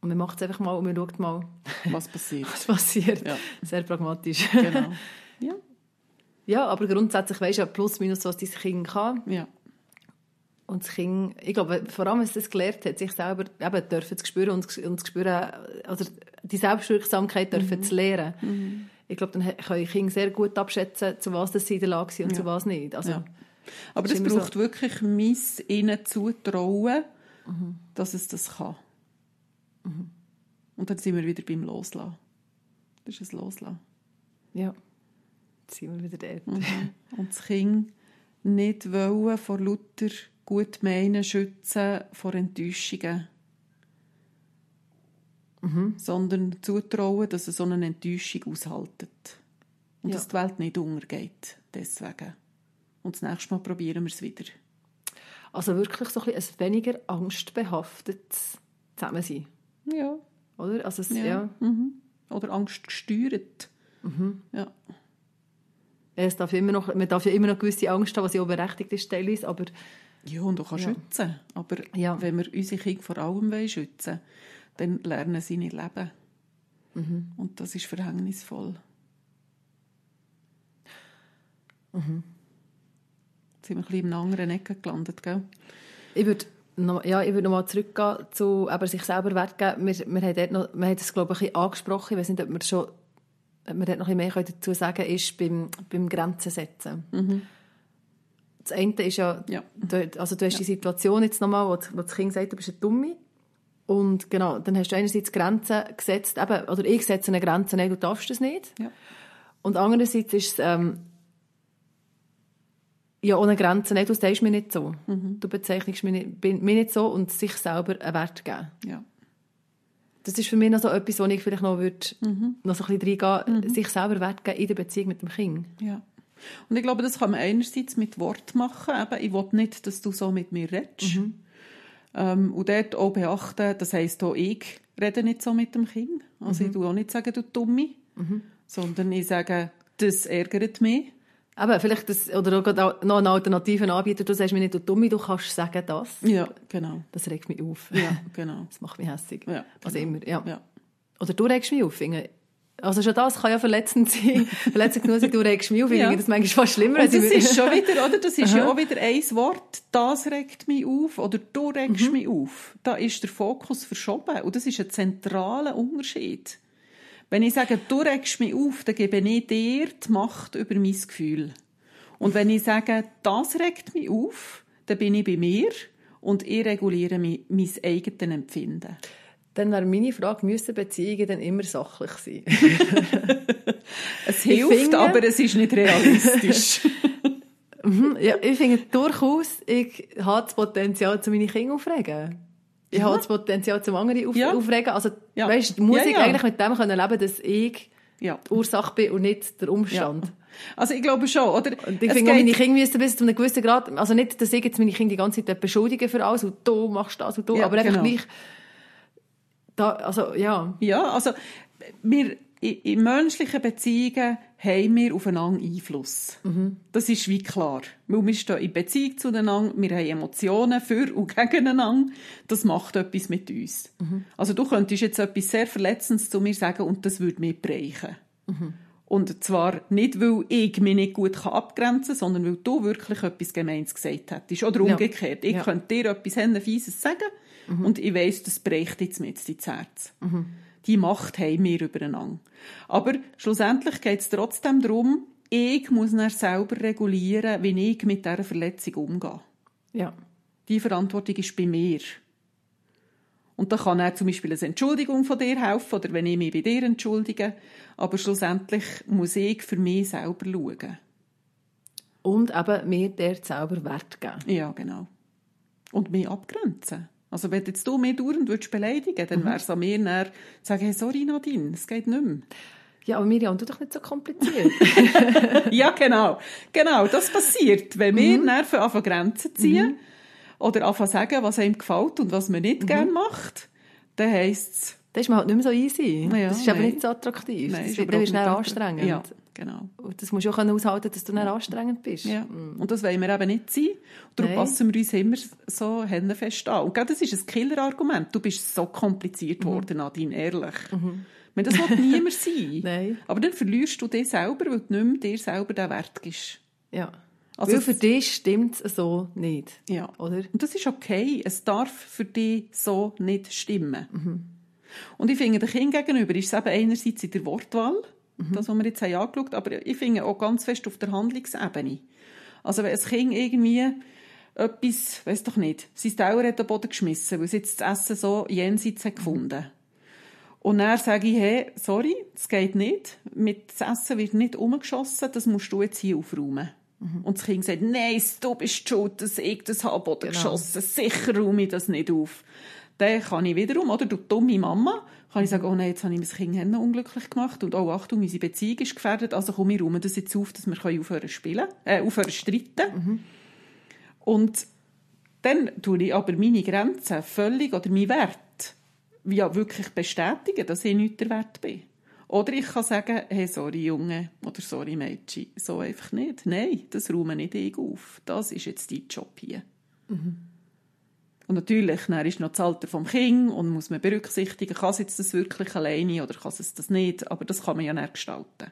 Und man macht es einfach mal und man schaut mal, Was passiert. was passiert. Ja. Sehr pragmatisch. genau. Ja, ja, aber grundsätzlich weisst du ja plus minus, was dein Kind kann. ja, Und das Kind, ich glaube, vor allem, wenn es das gelernt hat, sich selber eben dürfen zu spüren und, und zu spüren, also die Selbstwirksamkeit dürfen Mhm. zu lernen. Ich glaube, dann können Kinder sehr gut abschätzen, zu was das sie in der Lage sind und Ja. zu was nicht. Also, ja. Aber ist es immer so. braucht wirklich mein ihnen zutrauen, Mhm. dass es das kann. Und dann sind wir wieder beim Loslassen. Das ist ein Loslassen. ja. Jetzt sind wir wieder dort. Mhm. Und das Kind nicht wollen vor lauter gut meinen schützen vor Enttäuschungen. Mhm. Sondern zutrauen, dass es so eine Enttäuschung aushaltet. Und Ja. dass die Welt nicht untergeht. Deswegen. Und das nächste Mal probieren wir es wieder. Also wirklich so ein, bisschen ein weniger angstbehaftetes Zusammensein. Ja. Oder? Also es, Ja. ja. Mhm. Oder Angst gesteuert. Mhm. Ja. Es darf immer noch, man darf ja immer noch gewisse Angst haben, was ja auch berechtigt ist, teilweise, aber Ja, und auch Ja. schützen. Aber Ja. wenn wir unsere Kinder vor allem wollen schützen dann lernen sie nicht leben. Mhm. Und das ist verhängnisvoll. Mhm. Jetzt sind wir ein bisschen in einer anderen Ecke gelandet, gell? Ich würde noch, ja, ich würde noch mal zurückgehen zu eben sich selber Wert geben. Wir, wir haben dort noch, wir haben das glaube ich ein bisschen angesprochen. Ich weiß nicht, ob wir schon ob wir dort noch ein bisschen mehr dazu sagen können, ist beim, beim Grenzen setzen. Das eine ist ja, Ja. du, also du hast die Situation jetzt nochmal, wo, wo das Kind sagt, du bist eine Dumme. Und genau, dann hast du einerseits Grenzen gesetzt, eben, oder ich setze eine Grenze, nein, du darfst das nicht. Ja. Und andererseits ist es, ähm, ja, ohne Grenzen, nein, du sagst mir nicht so. Du bezeichnest mich nicht, bin- mich nicht so und sich selber einen Wert geben. Ja. Das ist für mich noch so etwas, wo ich vielleicht noch, würde, noch so ein bisschen reingehen sich selber Wert geben in der Beziehung mit dem Kind. ja. Und ich glaube, das kann man einerseits mit Wort machen. Eben, ich will nicht, dass du so mit mir redest. Ähm, und dort auch beachten, das heisst auch, ich rede nicht so mit dem Kind. Also ich tue auch nicht sagen, du Dumme. Sondern ich sage, das ärgert mich. Aber vielleicht das, oder auch noch einen alternativen Anbieter, du sagst mir nicht, du Dumme, du kannst sagen das. Ja, genau. Das regt mich auf. Ja, genau. Das macht mich hässig. Ja, Was genau. immer, ja. Ja. Oder du regst mich auf. finde. Also schon das kann ja verletzend sein. verletzend genug sein, du regst mich auf. Ich Ja. finde das manchmal fast schlimmer. Und das ist schon wieder, oder? Das ist ja auch wieder ein Wort. Das regt mich auf oder du regst Mhm. mich auf. Da ist der Fokus verschoben. Und das ist ein zentraler Unterschied. Wenn ich sage, du regst mich auf, dann gebe ich dir die Macht über mein Gefühl. Und wenn ich sage, das regt mich auf, dann bin ich bei mir und ich reguliere mein, mein eigenes Empfinden. Dann wäre meine Frage, müssen Beziehungen dann immer sachlich sein? es hilft, finde, aber es ist nicht realistisch. Mhm, ja, ich finde durchaus, ich habe das Potenzial, zu meine Kinder aufregen. Ich ja. habe das Potenzial, zum anderen auf, ja. aufregen. Also, ja. weißt, muss ja, ich eigentlich mit dem können leben, dass ich die Ursache bin und nicht der Umstand. Also ich glaube schon, oder? Und ich finde, meine Kinder müssen bis zu einem gewissen Grad, also nicht, dass ich jetzt meine Kinder die ganze Zeit beschuldigen für alles und du machst das und du, aber einfach genau. gleich, da, also ja. Ja, also wir, in menschlichen Beziehungen haben wir aufeinander Einfluss. Mhm. Das ist wie klar. Weil wir stehen in Beziehung zueinander, wir haben Emotionen für und gegeneinander. Das macht etwas mit uns. Mhm. Also du könntest jetzt etwas sehr Verletzendes zu mir sagen und das würde mich brechen. Mhm. Und zwar nicht, weil ich mich nicht gut abgrenzen kann, sondern weil du wirklich etwas Gemeins gesagt hättest. Oder umgekehrt. Ja. Ich ja. könnte dir etwas Fieses sagen mhm. und ich weiss, das bricht jetzt mit ins Herz. Mhm die Macht haben wir übereinander. Aber schlussendlich geht es trotzdem darum, ich muss dann selber regulieren, wie ich mit dieser Verletzung umgehe. Ja. Die Verantwortung ist bei mir. Und da kann er zum Beispiel eine Entschuldigung von dir helfen oder wenn ich mich bei dir entschuldige. Aber schlussendlich muss ich für mich selber schauen. Und eben mir der selber Wert geben. Ja, genau. Und mich abgrenzen. Also wenn jetzt du mich dauernd würdest beleidigen dann mhm. wäre es an mir näher zu sagen, hey, sorry Nadine, es geht nicht mehr. Ja, aber Miriam, du doch nicht so kompliziert. ja, genau. Genau, das passiert. Wenn wir mhm. Nerven anfangen Grenzen ziehen mhm. oder anfangen sagen, was einem gefällt und was man nicht mhm. gerne macht, dann heisst es... Dann ist man halt nicht mehr so easy. Ja, das ist nein. aber nicht so attraktiv. Nein, das ist, dann ist schnell anstrengend. Ja. Genau. Und das musst du auch aushalten, dass du dann anstrengend bist. Ja. Mm. Und das wollen wir eben nicht sein. darum Nein. passen wir uns immer so fest an. Und das ist ein Killer-Argument. Du bist so kompliziert mhm. worden, Nadine, ehrlich. Mhm. Meine, das wird niemand sein. Nein. Aber dann verlierst du dich selber, weil du nicht mehr dir selber den Wert gibst. Ja. Also weil für dich stimmt es so nicht. Ja. Oder? Und das ist okay. Es darf für dich so nicht stimmen. Mhm. Und ich finde, den Kind gegenüber ist es eben einerseits in der Wortwahl, Mhm. Das, was wir jetzt haben angeschaut. Aber ich finde auch ganz fest auf der Handlungsebene. Also wenn ein Kind irgendwie etwas, weiß doch nicht, sein Dauer hat den Boden geschmissen, weil es jetzt das Essen so jenseits hat gefunden. Und dann sage ich, hey, sorry, das geht nicht. Mit das Essen wird nicht umgeschossen, das musst du jetzt hier aufräumen. Mhm. Und das Kind sagt, nein, du bist schuld, dass ich das habe Boden genau. geschossen. Sicher räume ich das nicht auf. Dann kann ich wiederum, oder du dumme Mama, kann ich sagen, oh nein, jetzt habe ich mein Kind unglücklich gemacht und oh, Achtung, unsere Beziehung ist gefährdet, also komme ich rum das jetzt auf, dass wir aufhören zu spielen, äh, aufhören streiten. Mhm. Und dann tue ich aber meine Grenzen völlig, oder meinen Wert, ja, wirklich bestätigen, dass ich nicht der Wert bin. Oder ich kann sagen, hey, sorry Junge, oder sorry Mädchen, so einfach nicht. Nein, das räume nicht ich auf. Das ist jetzt dein Job hier. Mhm. Und natürlich, dann ist noch das Alter vom Kind und muss man berücksichtigen, kann es jetzt das wirklich alleine oder kann es das nicht, aber das kann man ja nicht gestalten.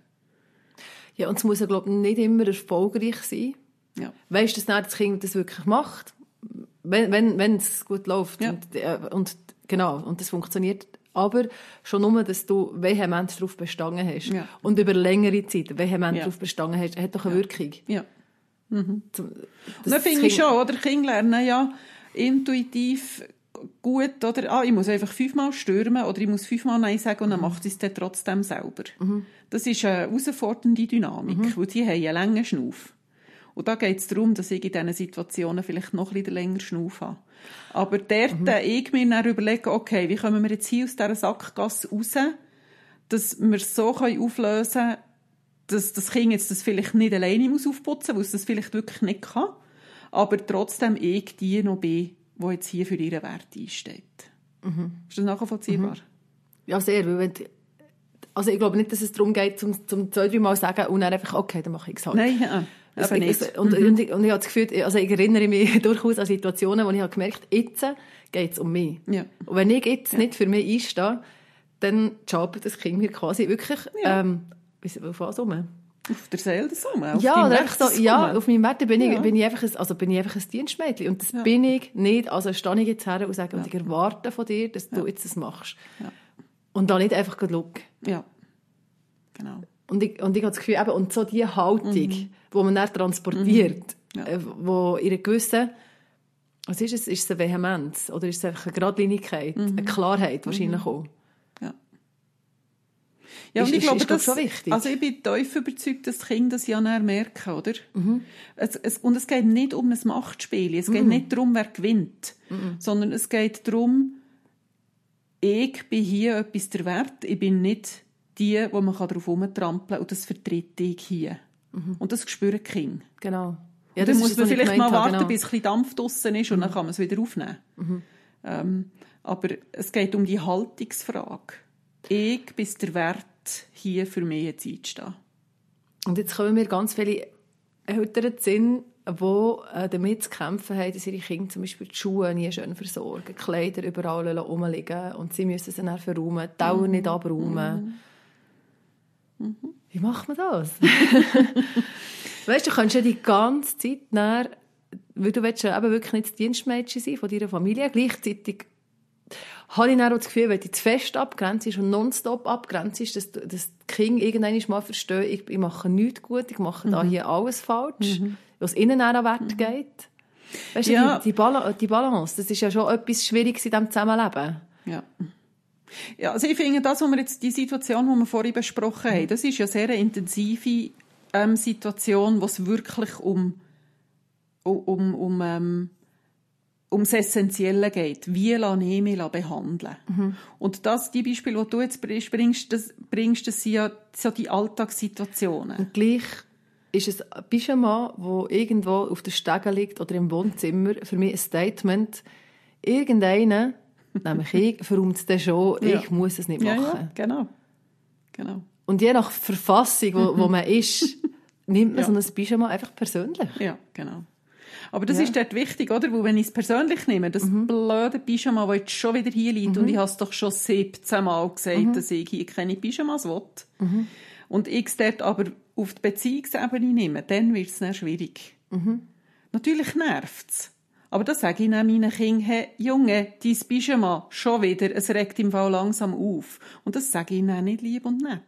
Ja, und es muss ja, glaube ich, nicht immer erfolgreich sein. Ja. Weißt du, dass das Kind das wirklich macht, wenn, wenn, wenn es gut läuft ja. und, äh, und, genau, und das funktioniert. Aber schon nur, dass du vehement darauf bestanden hast ja. und über längere Zeit vehement ja. darauf bestanden hast, hat doch eine Wirkung. Ja. Mhm. Das, das finde ich schon, oder? Kinder lernen ja, intuitiv gut, oder? Ah, ich muss einfach fünfmal stürmen oder ich muss fünfmal Nein sagen und dann mhm. macht es dann trotzdem selber. Mhm. Das ist eine herausfordernde Dynamik, mhm. weil die haben einen langen Schnuff. Und da geht es darum, dass ich in diesen Situationen vielleicht noch ein bisschen länger Schnuff habe. Aber dort mhm. ich mir dann überlegen, okay, wie kommen wir jetzt hier aus dieser Sackgasse raus, dass wir es so auflösen können, dass das Kind jetzt das vielleicht nicht alleine muss aufputzen muss, weil es das vielleicht wirklich nicht kann aber trotzdem ich die noch bin, die jetzt hier für ihren Wert einsteht. Mhm. Ist das nachvollziehbar? Mhm. Ja, sehr. Weil wenn, also ich glaube nicht, dass es darum geht, zum, zum zwei, drei Mal sagen und dann einfach, okay, dann mache ich es halt. Nein, ja. Also, nicht. Und, mhm. und, ich, und ich habe das Gefühl, also ich erinnere mich durchaus an Situationen, wo ich habe gemerkt habe, jetzt geht es um mich. Ja. Und wenn ich jetzt ja. nicht für mich einstehe, dann jobbt das Kind mir quasi wirklich ja. ähm, auf was um. Auf der Seele das auf ja, oder so, ja, auf meinem Wert bin ich, ja. bin ich einfach ein, also bin ich einfach ein Dienstmädchen. Und das ja. bin ich nicht. Also stehe ich jetzt her und sage, ja. und ich erwarte von dir, dass du jetzt das machst. Und dann nicht einfach schauen. Ja. Genau. Und ich, und ich habe das Gefühl, eben, und so diese Haltung, die man dann transportiert, Ja. äh, wo einer gewissen, was ist es, ist es eine Vehemenz oder ist es einfach eine Geradlinigkeit, eine Klarheit wahrscheinlich auch. Ja. Ist- und ich ist- glaube, ist, das, schon wichtig. Also ich bin tief überzeugt, dass Kinder das ja merken, oder? Es, es, und es geht nicht um ein Machtspiel. Es geht nicht darum, wer gewinnt. Sondern es geht darum, ich bin hier etwas der Wert. Ich bin nicht die, wo man darauf herumtrampeln kann. Und das vertrete ich hier. Und das spüren Kinder. Genau. Ja, dann ist muss das, man vielleicht mal warten, genau. bis ein bisschen Dampf draussen ist und dann kann man es wieder aufnehmen. Ähm, aber es geht um die Haltungsfrage. Ich bin der Wert, hier für jetzt einzustehen. Und jetzt kommen mir ganz viele Eltern Sinn, die äh, damit zu kämpfen haben, dass ihre Kinder zum Beispiel die Schuhe nie schön versorgen, Kleider überall rumliegen und sie müssen sie dann verräumen, die Dauer nicht abräumen. Wie macht man das? weißt du, du kannst ja die ganze Zeit näher, weil du willst ja eben wirklich nicht das Dienstmädchen sein von deiner Familie, gleichzeitig habe ich dann auch das Gefühl, wenn du zu fest abgrenzt ist und nonstop abgrenzt ist, dass, dass die Kinder irgendwann mal verstehen, ich, ich mache nichts gut, ich mache da hier alles falsch, was ihnen auch an Wert geht. Weißt du, Ja. die, die, die Balance, das ist ja schon etwas Schwieriges in diesem Zusammenleben. Ja. Ja, also ich finde, das, was wir jetzt, die Situation, die wir vorhin besprochen haben, das ist ja sehr eine intensive ähm, Situation, wo es wirklich um, um, um, ähm, ums Essentielle geht. Wie lasse ich mich behandeln? Und das, die Beispiele, die du jetzt bringst, das, bringst, das sind ja so die Alltagssituationen. Und gleich ist es ein Pyjama, wo irgendwo auf der Stege liegt oder im Wohnzimmer, für mich ein Statement. Irgendeiner, nämlich ich, verräumt es dann schon, Ja. ich muss es nicht Ja, machen. ja, genau. genau. Und je nach Verfassung, wo, wo man ist, nimmt man Ja. so ein Pyjama einfach persönlich. Ja, genau. Aber das Ja. ist dort wichtig, oder? Weil wenn ich es persönlich nehme, das blöde Pyjama, das jetzt schon wieder hier liegt, und ich habe es doch schon 17 Mal gesagt, dass ich hier keine Pyjamas will. Und ich es dort aber auf die Beziehungsebene nehme, dann wird es dann schwierig. Natürlich nervt es. Aber das sage ich dann meinen Kindern, hey, Junge, dein Pyjama, schon wieder, es regt im Fall langsam auf. Und das sage ich ihnen nicht lieb und nett.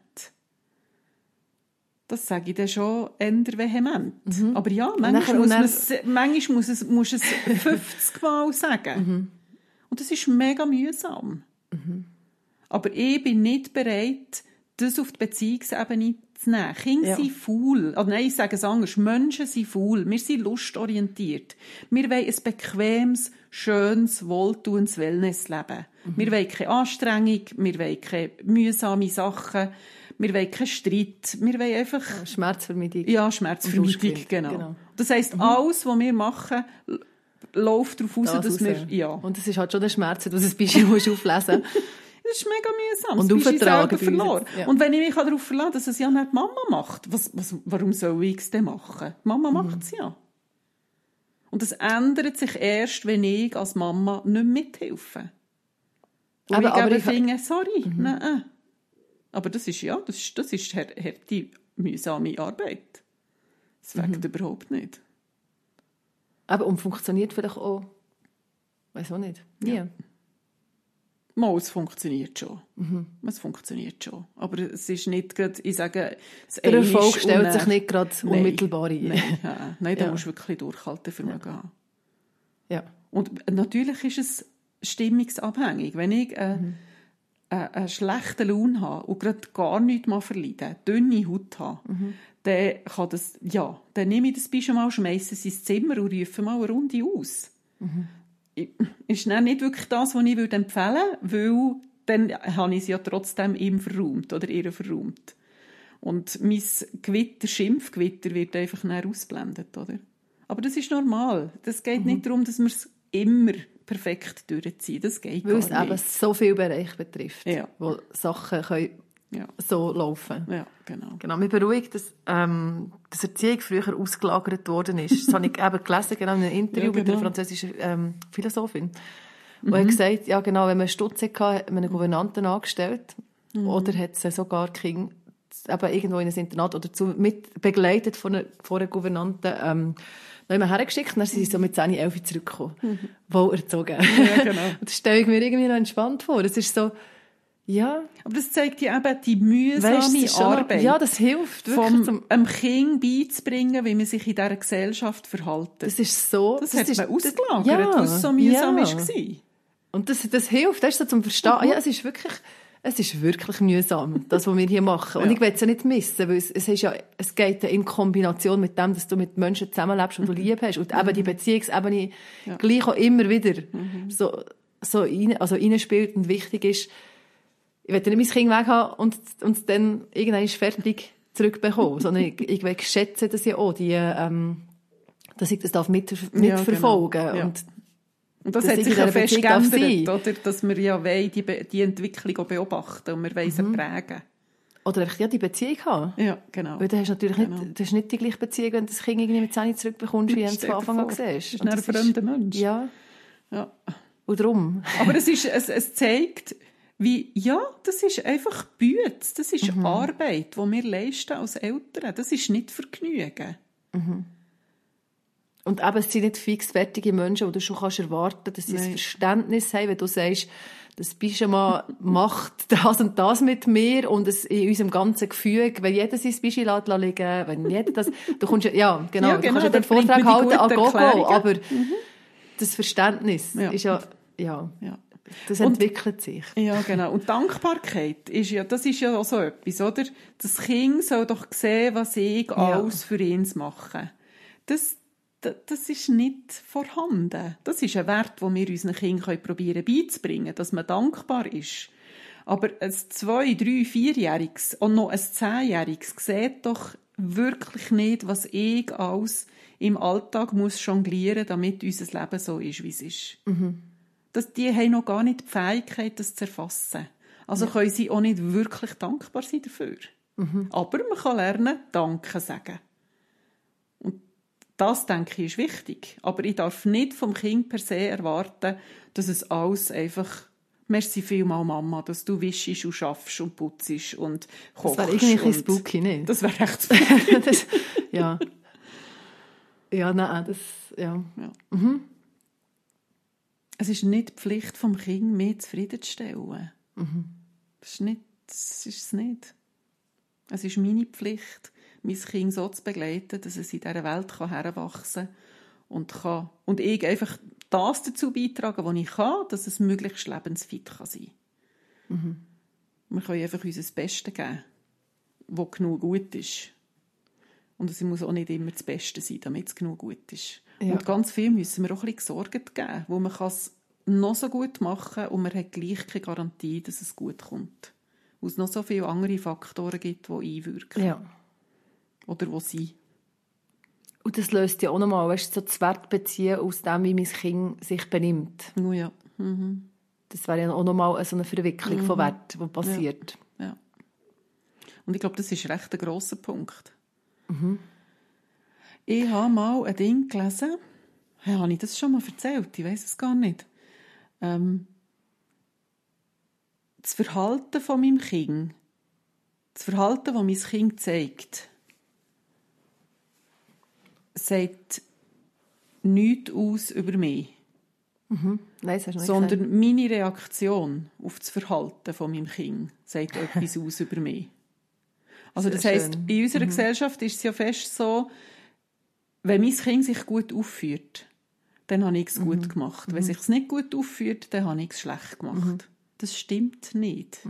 Das sage ich dann schon eher vehement. Aber ja, manchmal, muss, es, manchmal muss, es, muss es 50 Mal sagen. Und das ist mega mühsam. Aber ich bin nicht bereit, das auf die Beziehungsebene zu nehmen. Kinder Ja. sind faul. Oder nein, ich sage es anders. Menschen sind faul. Wir sind lustorientiert. Wir wollen ein bequemes, schönes, wohltuendes Wellnessleben. Wir wollen keine Anstrengung, wir wollen keine mühsame Sachen, wir wollen keinen Streit. Wir wollen einfach Schmerzvermeidung. ja, Schmerzvermeidung, genau. genau. Das heisst, alles, was wir machen, läuft darauf raus, Das dass wir, raus. ja. Und es ist halt schon der Schmerz, dass du ein Pyjama musst auflesen musst. Das ist mega mühsam. Und das uns verloren. ja. Und wenn ich mich darauf verlasse, dass es ja nicht die Mama macht, was, was, warum soll ich es denn machen? Die Mama Mhm. macht es ja. Und es ändert sich erst, wenn ich als Mama nicht mithelfe. Und Aber- ich aber ich- finde, sorry, nein. Aber das ist, ja, das ist, das ist harte, mühsame Arbeit. Das Mhm. fängt überhaupt nicht. Aber und funktioniert vielleicht auch, weiß auch nicht, nie. Mal, es funktioniert schon. Mhm. Es funktioniert schon. Aber es ist nicht gerade, ich sage, das Der Erfolg stellt sich nicht gerade Nein. unmittelbar ein. Nein, ja, nein da Ja. musst du wirklich Durchhaltevermögen haben. Ja. Und natürlich ist es stimmungsabhängig. Wenn ich äh, Mhm. Äh, einen schlechten Lohn habe und gerade gar nichts mal verleiden, dünne Haut habe, Mhm. dann kann das, ja, dann nehme ich das Pyjama, schmeiße es ins Zimmer und rufe mal eine Runde aus. Mhm. Ist dann nicht wirklich das, was ich würde empfehlen würde, weil dann habe ich es ja trotzdem ihm verräumt oder ihr verräumt. Und mein Gewitter, Schimpfgewitter wird einfach ausblendet, oder? Aber das ist normal. Das geht Mhm. nicht darum, dass wir es immer perfekt durchziehen. Das geht Weil es gar eben nicht. so viele Bereiche betrifft, Ja. wo Sachen können Ja, so laufen ja, genau. Genau, mich beruhigt, dass, ähm, dass Erziehung früher ausgelagert worden ist. Das habe ich eben gelesen, genau in einem Interview Ja, mit einer genau. französischen ähm, Philosophin. Und hat gesagt, ja genau, wenn man Stutz hatte, hat man einen Gouvernanten angestellt. Oder hat sie sogar Kinder eben irgendwo in ein Internat oder zu, mit, begleitet von einer, von einer Gouvernanten ähm, noch jemand hergeschickt und dann sind sie so mit 10, 11 zurückgekommen. Wohl erzogen. Ja, genau. Und das stelle ich mir irgendwie noch entspannt vor. Es ist so, Ja. Aber das zeigt ja eben die mühsame Weißt, das Arbeit. Ja, das hilft wirklich. vom zum, einem Kind beizubringen, wie man sich in dieser Gesellschaft verhält. das ist so. Das, hat ist, man ausgelagert, ja, weil es so mühsam ja. war. Und das, das hilft, das ist so zum Verstehen. Mhm. Ja, es ist wirklich, es ist wirklich mühsam, das, was wir hier machen. Und Ja. ich will es ja nicht missen, weil es, es, ist ja, es geht ja in Kombination mit dem, dass du mit Menschen zusammenlebst und du lieb hast. Und eben die Beziehungsebene Mhm. Ja. Mhm. gleich auch immer wieder so, so rein, also reinspielt und wichtig ist. Ich will nicht mein Kind weg haben und, und es dann irgendwann fertig zurückbekommen, sondern ich, ich will schätzen, dass ich auch die, ähm, dass ich das darf mit, mitverfolgen genau. Ja. und Und das dass hat ich sich ja dieser fest Beziehung darf geändert, oder? Dass wir ja wollen, die, Be- die Entwicklung beobachten und wir wollen sie Mhm. prägen. Oder einfach ja, die Beziehung haben. Ja, genau. Weil du hast natürlich Genau. nicht, du hast nicht die gleiche Beziehung, wenn du das Kind irgendwie mit 10 zurückbekommst, wie du es von Anfang an siehst. Das ist Und ein das fremder Mensch. Ja, Ja. und darum. Aber es, ist, es, es zeigt, wie, ja, das ist einfach Bütz, das ist Mhm. Arbeit, die wir leisten als Eltern. Das ist nicht Vergnügen. Und eben, es sind nicht fixfertige Menschen, wo du schon kannst erwarten dass sie ein. Verständnis haben, wenn du sagst, das Bischema macht das und das mit mir und es in unserem ganzen Gefüge, wenn jeder sein Bischi lässt liegen, wenn jeder das, du kommst ja, ja, genau, Ja, du genau, kannst ja da den Vortrag halten die an Gogo, aber das Verständnis Ja. ist ja, ja, Ja. das Und- entwickelt sich. Ja, genau. Und Dankbarkeit ist ja, das ist ja auch so etwas, oder? Das Kind soll doch sehen, was ich alles für ihn mache. Das, das, das ist nicht vorhanden. Das ist ein Wert, den wir unseren Kindern probieren beizubringen, dass man dankbar ist. Aber ein zwei-, drei-, vierjähriges und noch ein zehnjähriges sieht doch wirklich nicht, was ich alles im Alltag muss jonglieren, damit unser Leben so ist, wie es ist dass die haben noch gar nicht die Fähigkeit, das zu erfassen. Also können sie auch nicht wirklich dankbar sein dafür. Aber man kann lernen, Danke sagen. Das, denke ich, ist wichtig. Aber ich darf nicht vom Kind per se erwarten, dass es alles einfach Merci vielmal, Mama, dass du wischst und schaffst und putzt und Das kochst. wäre irgendwie ein spooky, nicht? Das wäre echt spooky. das, ja. Ja, nein, das, ja. Es ist nicht die Pflicht vom Kind, mehr zufriedenzustellen. Das ist nicht, das ist es nicht. Es ist meine Pflicht, mein Kind so zu begleiten, dass es in dieser Welt kann heranwachsen kann und kann. Und ich einfach das dazu beitragen, was ich kann, dass es möglichst lebensfit kann sein kann. Wir können einfach unser Bestes geben, was genug gut ist. Und es muss auch nicht immer das Beste sein, damit es genug gut ist. Ja. Und ganz viel müssen wir auch ein bisschen gesorgt geben, wo man kann es noch so gut machen und man hat gleich keine Garantie, dass es gut kommt. Weil es noch so viele andere Faktoren gibt, die einwirken. ja. Oder die sind. Und das löst ja auch nochmal, weißt du, so das Wert beziehen aus dem, wie mein Kind sich benimmt. Oh ja. Mhm. Das wäre ja auch nochmal so eine Verwicklung von Wert, die passiert. ja. Und ich glaube, das ist recht ein grosser Punkt. Ich habe mal ein Ding gelesen. Hey, habe ich das schon mal erzählt? Ich weiß es gar nicht. Ähm, das Verhalten von meinem Kind, das Verhalten, das mein Kind zeigt, sagt nichts aus über mich, Nein, noch nicht sondern meine Reaktion auf das Verhalten von meinem Kind sagt etwas aus über mich. Also das heisst, schön. in unserer Gesellschaft ist es ja fest so, wenn mein Kind sich gut aufführt, dann habe ich es gut gemacht. Wenn sich es nicht gut aufführt, dann habe ich es schlecht gemacht. Das stimmt nicht.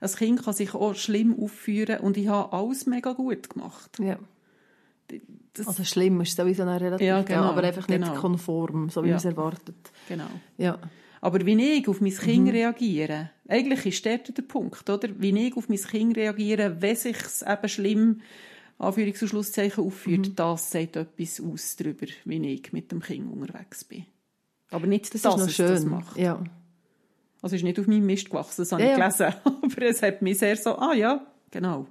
Ein Kind kann sich auch schlimm aufführen und ich habe alles mega gut gemacht. Ja. Das, Also schlimm ist sowieso noch relativ, Ja, genau, aber einfach nicht genau. konform, so wie Ja. man es erwartet. genau. Ja. Aber wie ich auf mein Mhm. Kind reagiere, eigentlich ist dort der Punkt, oder? Wie ich auf mein Kind reagiere, wenn sich eben schlimm, Anführungs- und Schlusszeichen, aufführt, Mhm. das sagt etwas aus darüber, wie ich mit dem Kind unterwegs bin. Aber nicht, Das dass ist noch es schön. das macht. Ja. Also es ist nicht auf meinem Mist gewachsen, das habe Ja, ich ja. gelesen. Aber es hat mich sehr so, ah ja, genau.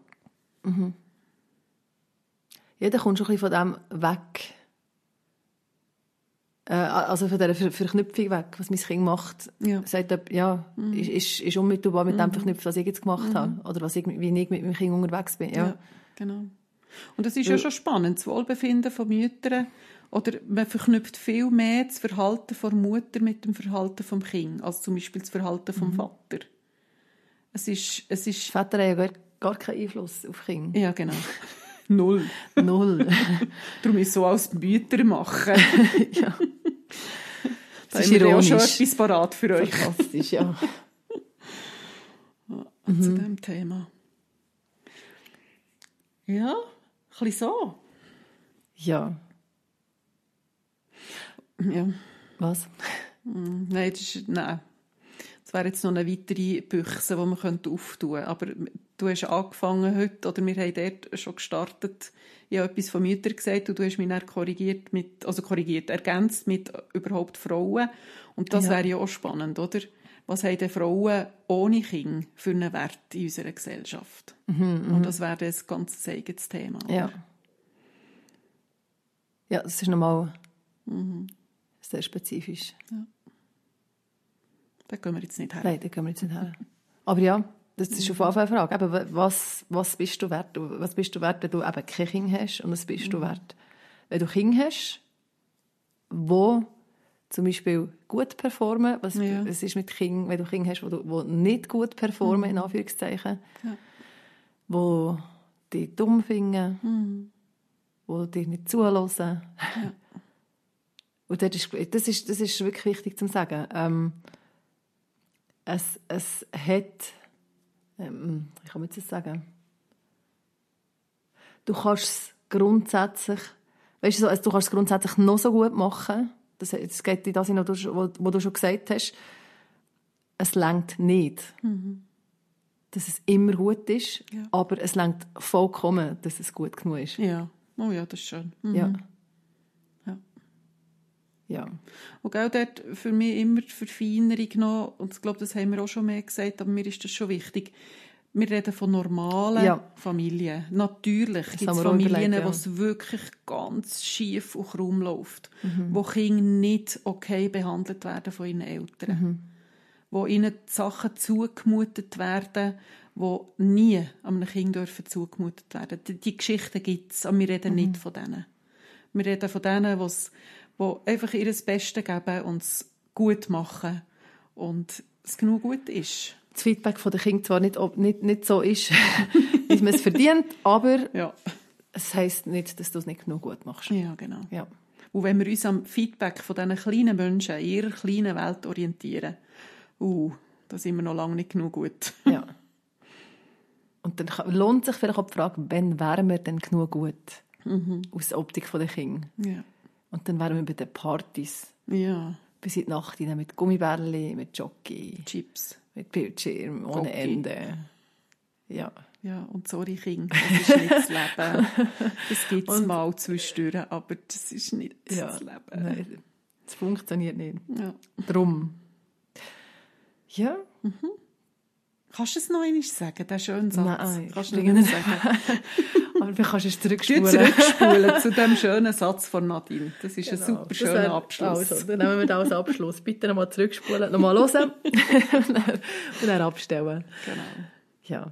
Ja, dann kommst du ein bisschen von dem weg. Äh, also von dieser Ver Verknüpfung weg, was mein Kind macht. Ja. Sagt, ja, ist, ist, ist unmittelbar mit dem verknüpft, was ich jetzt gemacht habe. Oder was ich, wie ich mit meinem Kind unterwegs bin. Ja. Ja, genau. Und das ist ja schon spannend, das Wohlbefinden von Müttern. Oder man verknüpft viel mehr das Verhalten der Mutter mit dem Verhalten vom Kind, als zum Beispiel das Verhalten vom Vater. Es ist, es ist, Väter haben ja gar, gar keinen Einfluss auf Kinder. ja genau, null. Null. Darum ist so als Mütter machen. ja. Da Das haben ist wir ja auch schon etwas parat für euch Sarkastisch, ja. zu Mhm. diesem Thema. Ja, ein bisschen so. Ja. Ja. Was? Mm, Nein, das, ist, nein. das wäre jetzt noch eine weitere Büchse, die man könnte auftun könnte. Aber du hast angefangen heute, oder wir haben dort schon gestartet, ich habe etwas von Müttern gesagt und du hast mich dann korrigiert, mit, also korrigiert, ergänzt mit überhaupt Frauen. Und das Ja. wäre ja auch spannend, oder? Was haben denn Frauen ohne Kind für einen Wert in unserer Gesellschaft? und das wäre ein ganz eigenes Thema. oder? Mhm, Ja. Ja, das ist nochmal Mhm. sehr spezifisch. Da gehen wir jetzt nicht her. Nein, da gehen wir jetzt nicht her. Aber ja, das ist auf jeden Fall eine Frage. Wa- was, was bist du wert? Was bist du wert, wenn du eben kein Kind hast? Und was bist du wert, wenn du Kinder hast, wo zum Beispiel gut performen? Was, Ja. was ist mit Kindern, wenn du Kinder hast, wo, du, wo nicht gut performen, in Anführungszeichen? Ja. Wo dich dumm finden, wo dich nicht zuhören. Und das ist, das, ist, das ist wirklich wichtig zu sagen. Ähm, es, es hat, ähm, wie kann man jetzt sagen? Du kannst es grundsätzlich, weißt du, so, also du kannst es grundsätzlich noch so gut machen. Das, das geht in das hinein, was du, schon gesagt hast. Es längt nicht, dass es immer gut ist, Ja. aber es längt vollkommen, dass es gut genug ist. Ja. Oh ja, das ist schön. Mhm. Ja. Ja. Und auch dort für mich immer die Verfeinerung noch, und ich glaube, das haben wir auch schon mehr gesagt, aber mir ist das schon wichtig. Wir reden von normalen Ja. Familien. Natürlich gibt es Familien, ja. wo es wirklich ganz schief und krumm läuft. Mhm. Wo Kinder nicht okay behandelt werden von ihren Eltern. Mhm. Wo ihnen Sachen zugemutet werden, die nie einem Kind dürfen zugemutet werden. Die, die Geschichten gibt es, aber wir reden Mhm. nicht von denen. Wir reden von denen, die's- die einfach ihr Bestes geben und es gut machen und es genug gut ist. Das Feedback von den Kindern zwar nicht, ob- nicht, nicht so ist, wie man es verdient, aber Ja, es heisst nicht, dass du es nicht genug gut machst. ja genau. Ja. Und wenn wir uns am Feedback von diesen kleinen Menschen in ihrer kleinen Welt orientieren, uh, da sind wir noch lange nicht genug gut. ja. Und dann lohnt sich vielleicht auch die Frage, wann wären wir denn genug gut? Aus der Optik der Kinder. Ja, Und dann wären wir bei den Partys. ja. bis in die Nacht hinein mit Gummibärli, mit Jockey, Chips. mit Bildschirm ohne Gocki. Ende. Ja. Ja, und sorry, Kinder, das ist nicht das Leben. Das gibt es mal zwischendurch, aber das ist nicht das Leben. Nein, das funktioniert nicht. Ja. Drum. Ja. Kannst du es noch einmal sagen, den schönen Satz? Nein, Kannst du ich nicht sagen? Aber du kannst es zurückspulen. zurückspulen zu dem schönen Satz von Nadine. Das ist ein super Genau. Schöner wär- Abschluss. Also, dann nehmen wir das als Abschluss. Bitte nochmal zurückspulen, nochmal hören und dann- und dann abstellen. Genau. Ja.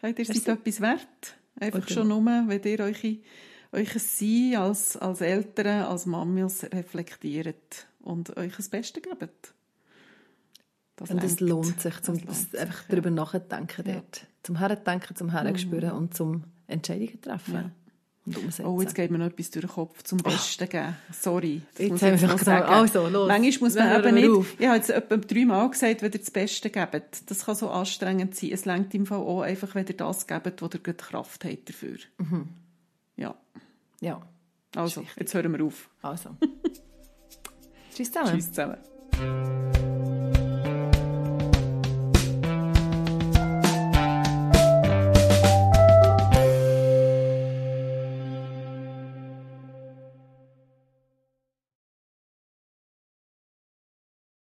Hey, ihr seid etwas wert. Einfach Okay. schon nur, wenn ihr euch, euch Sein als, als Eltern, als Mamis reflektiert und euch das Beste gebt. Das Und es lohnt sich, zum, Das lohnt sich, einfach ja. darüber nachzudenken dort. Zum Herdenken, zum Herspüren und zum Entscheidungen treffen. Und umsetzen. Oh, jetzt geht mir noch etwas durch den Kopf zum Besten geben. Sorry. das Jetzt muss haben wir noch gesagt, sagen. also, los. Manchmal muss man eben nicht... auf. Ich habe jetzt etwa dreimal gesagt, wenn ihr das Beste gebt. Das kann so anstrengend sein. Es lenkt im Fall auch einfach, wenn ihr das gebt, wo ihr gute Kraft habt dafür. Ja. Ja, Also, jetzt hören wir auf. also. Tschüss zusammen. Tschüss zusammen.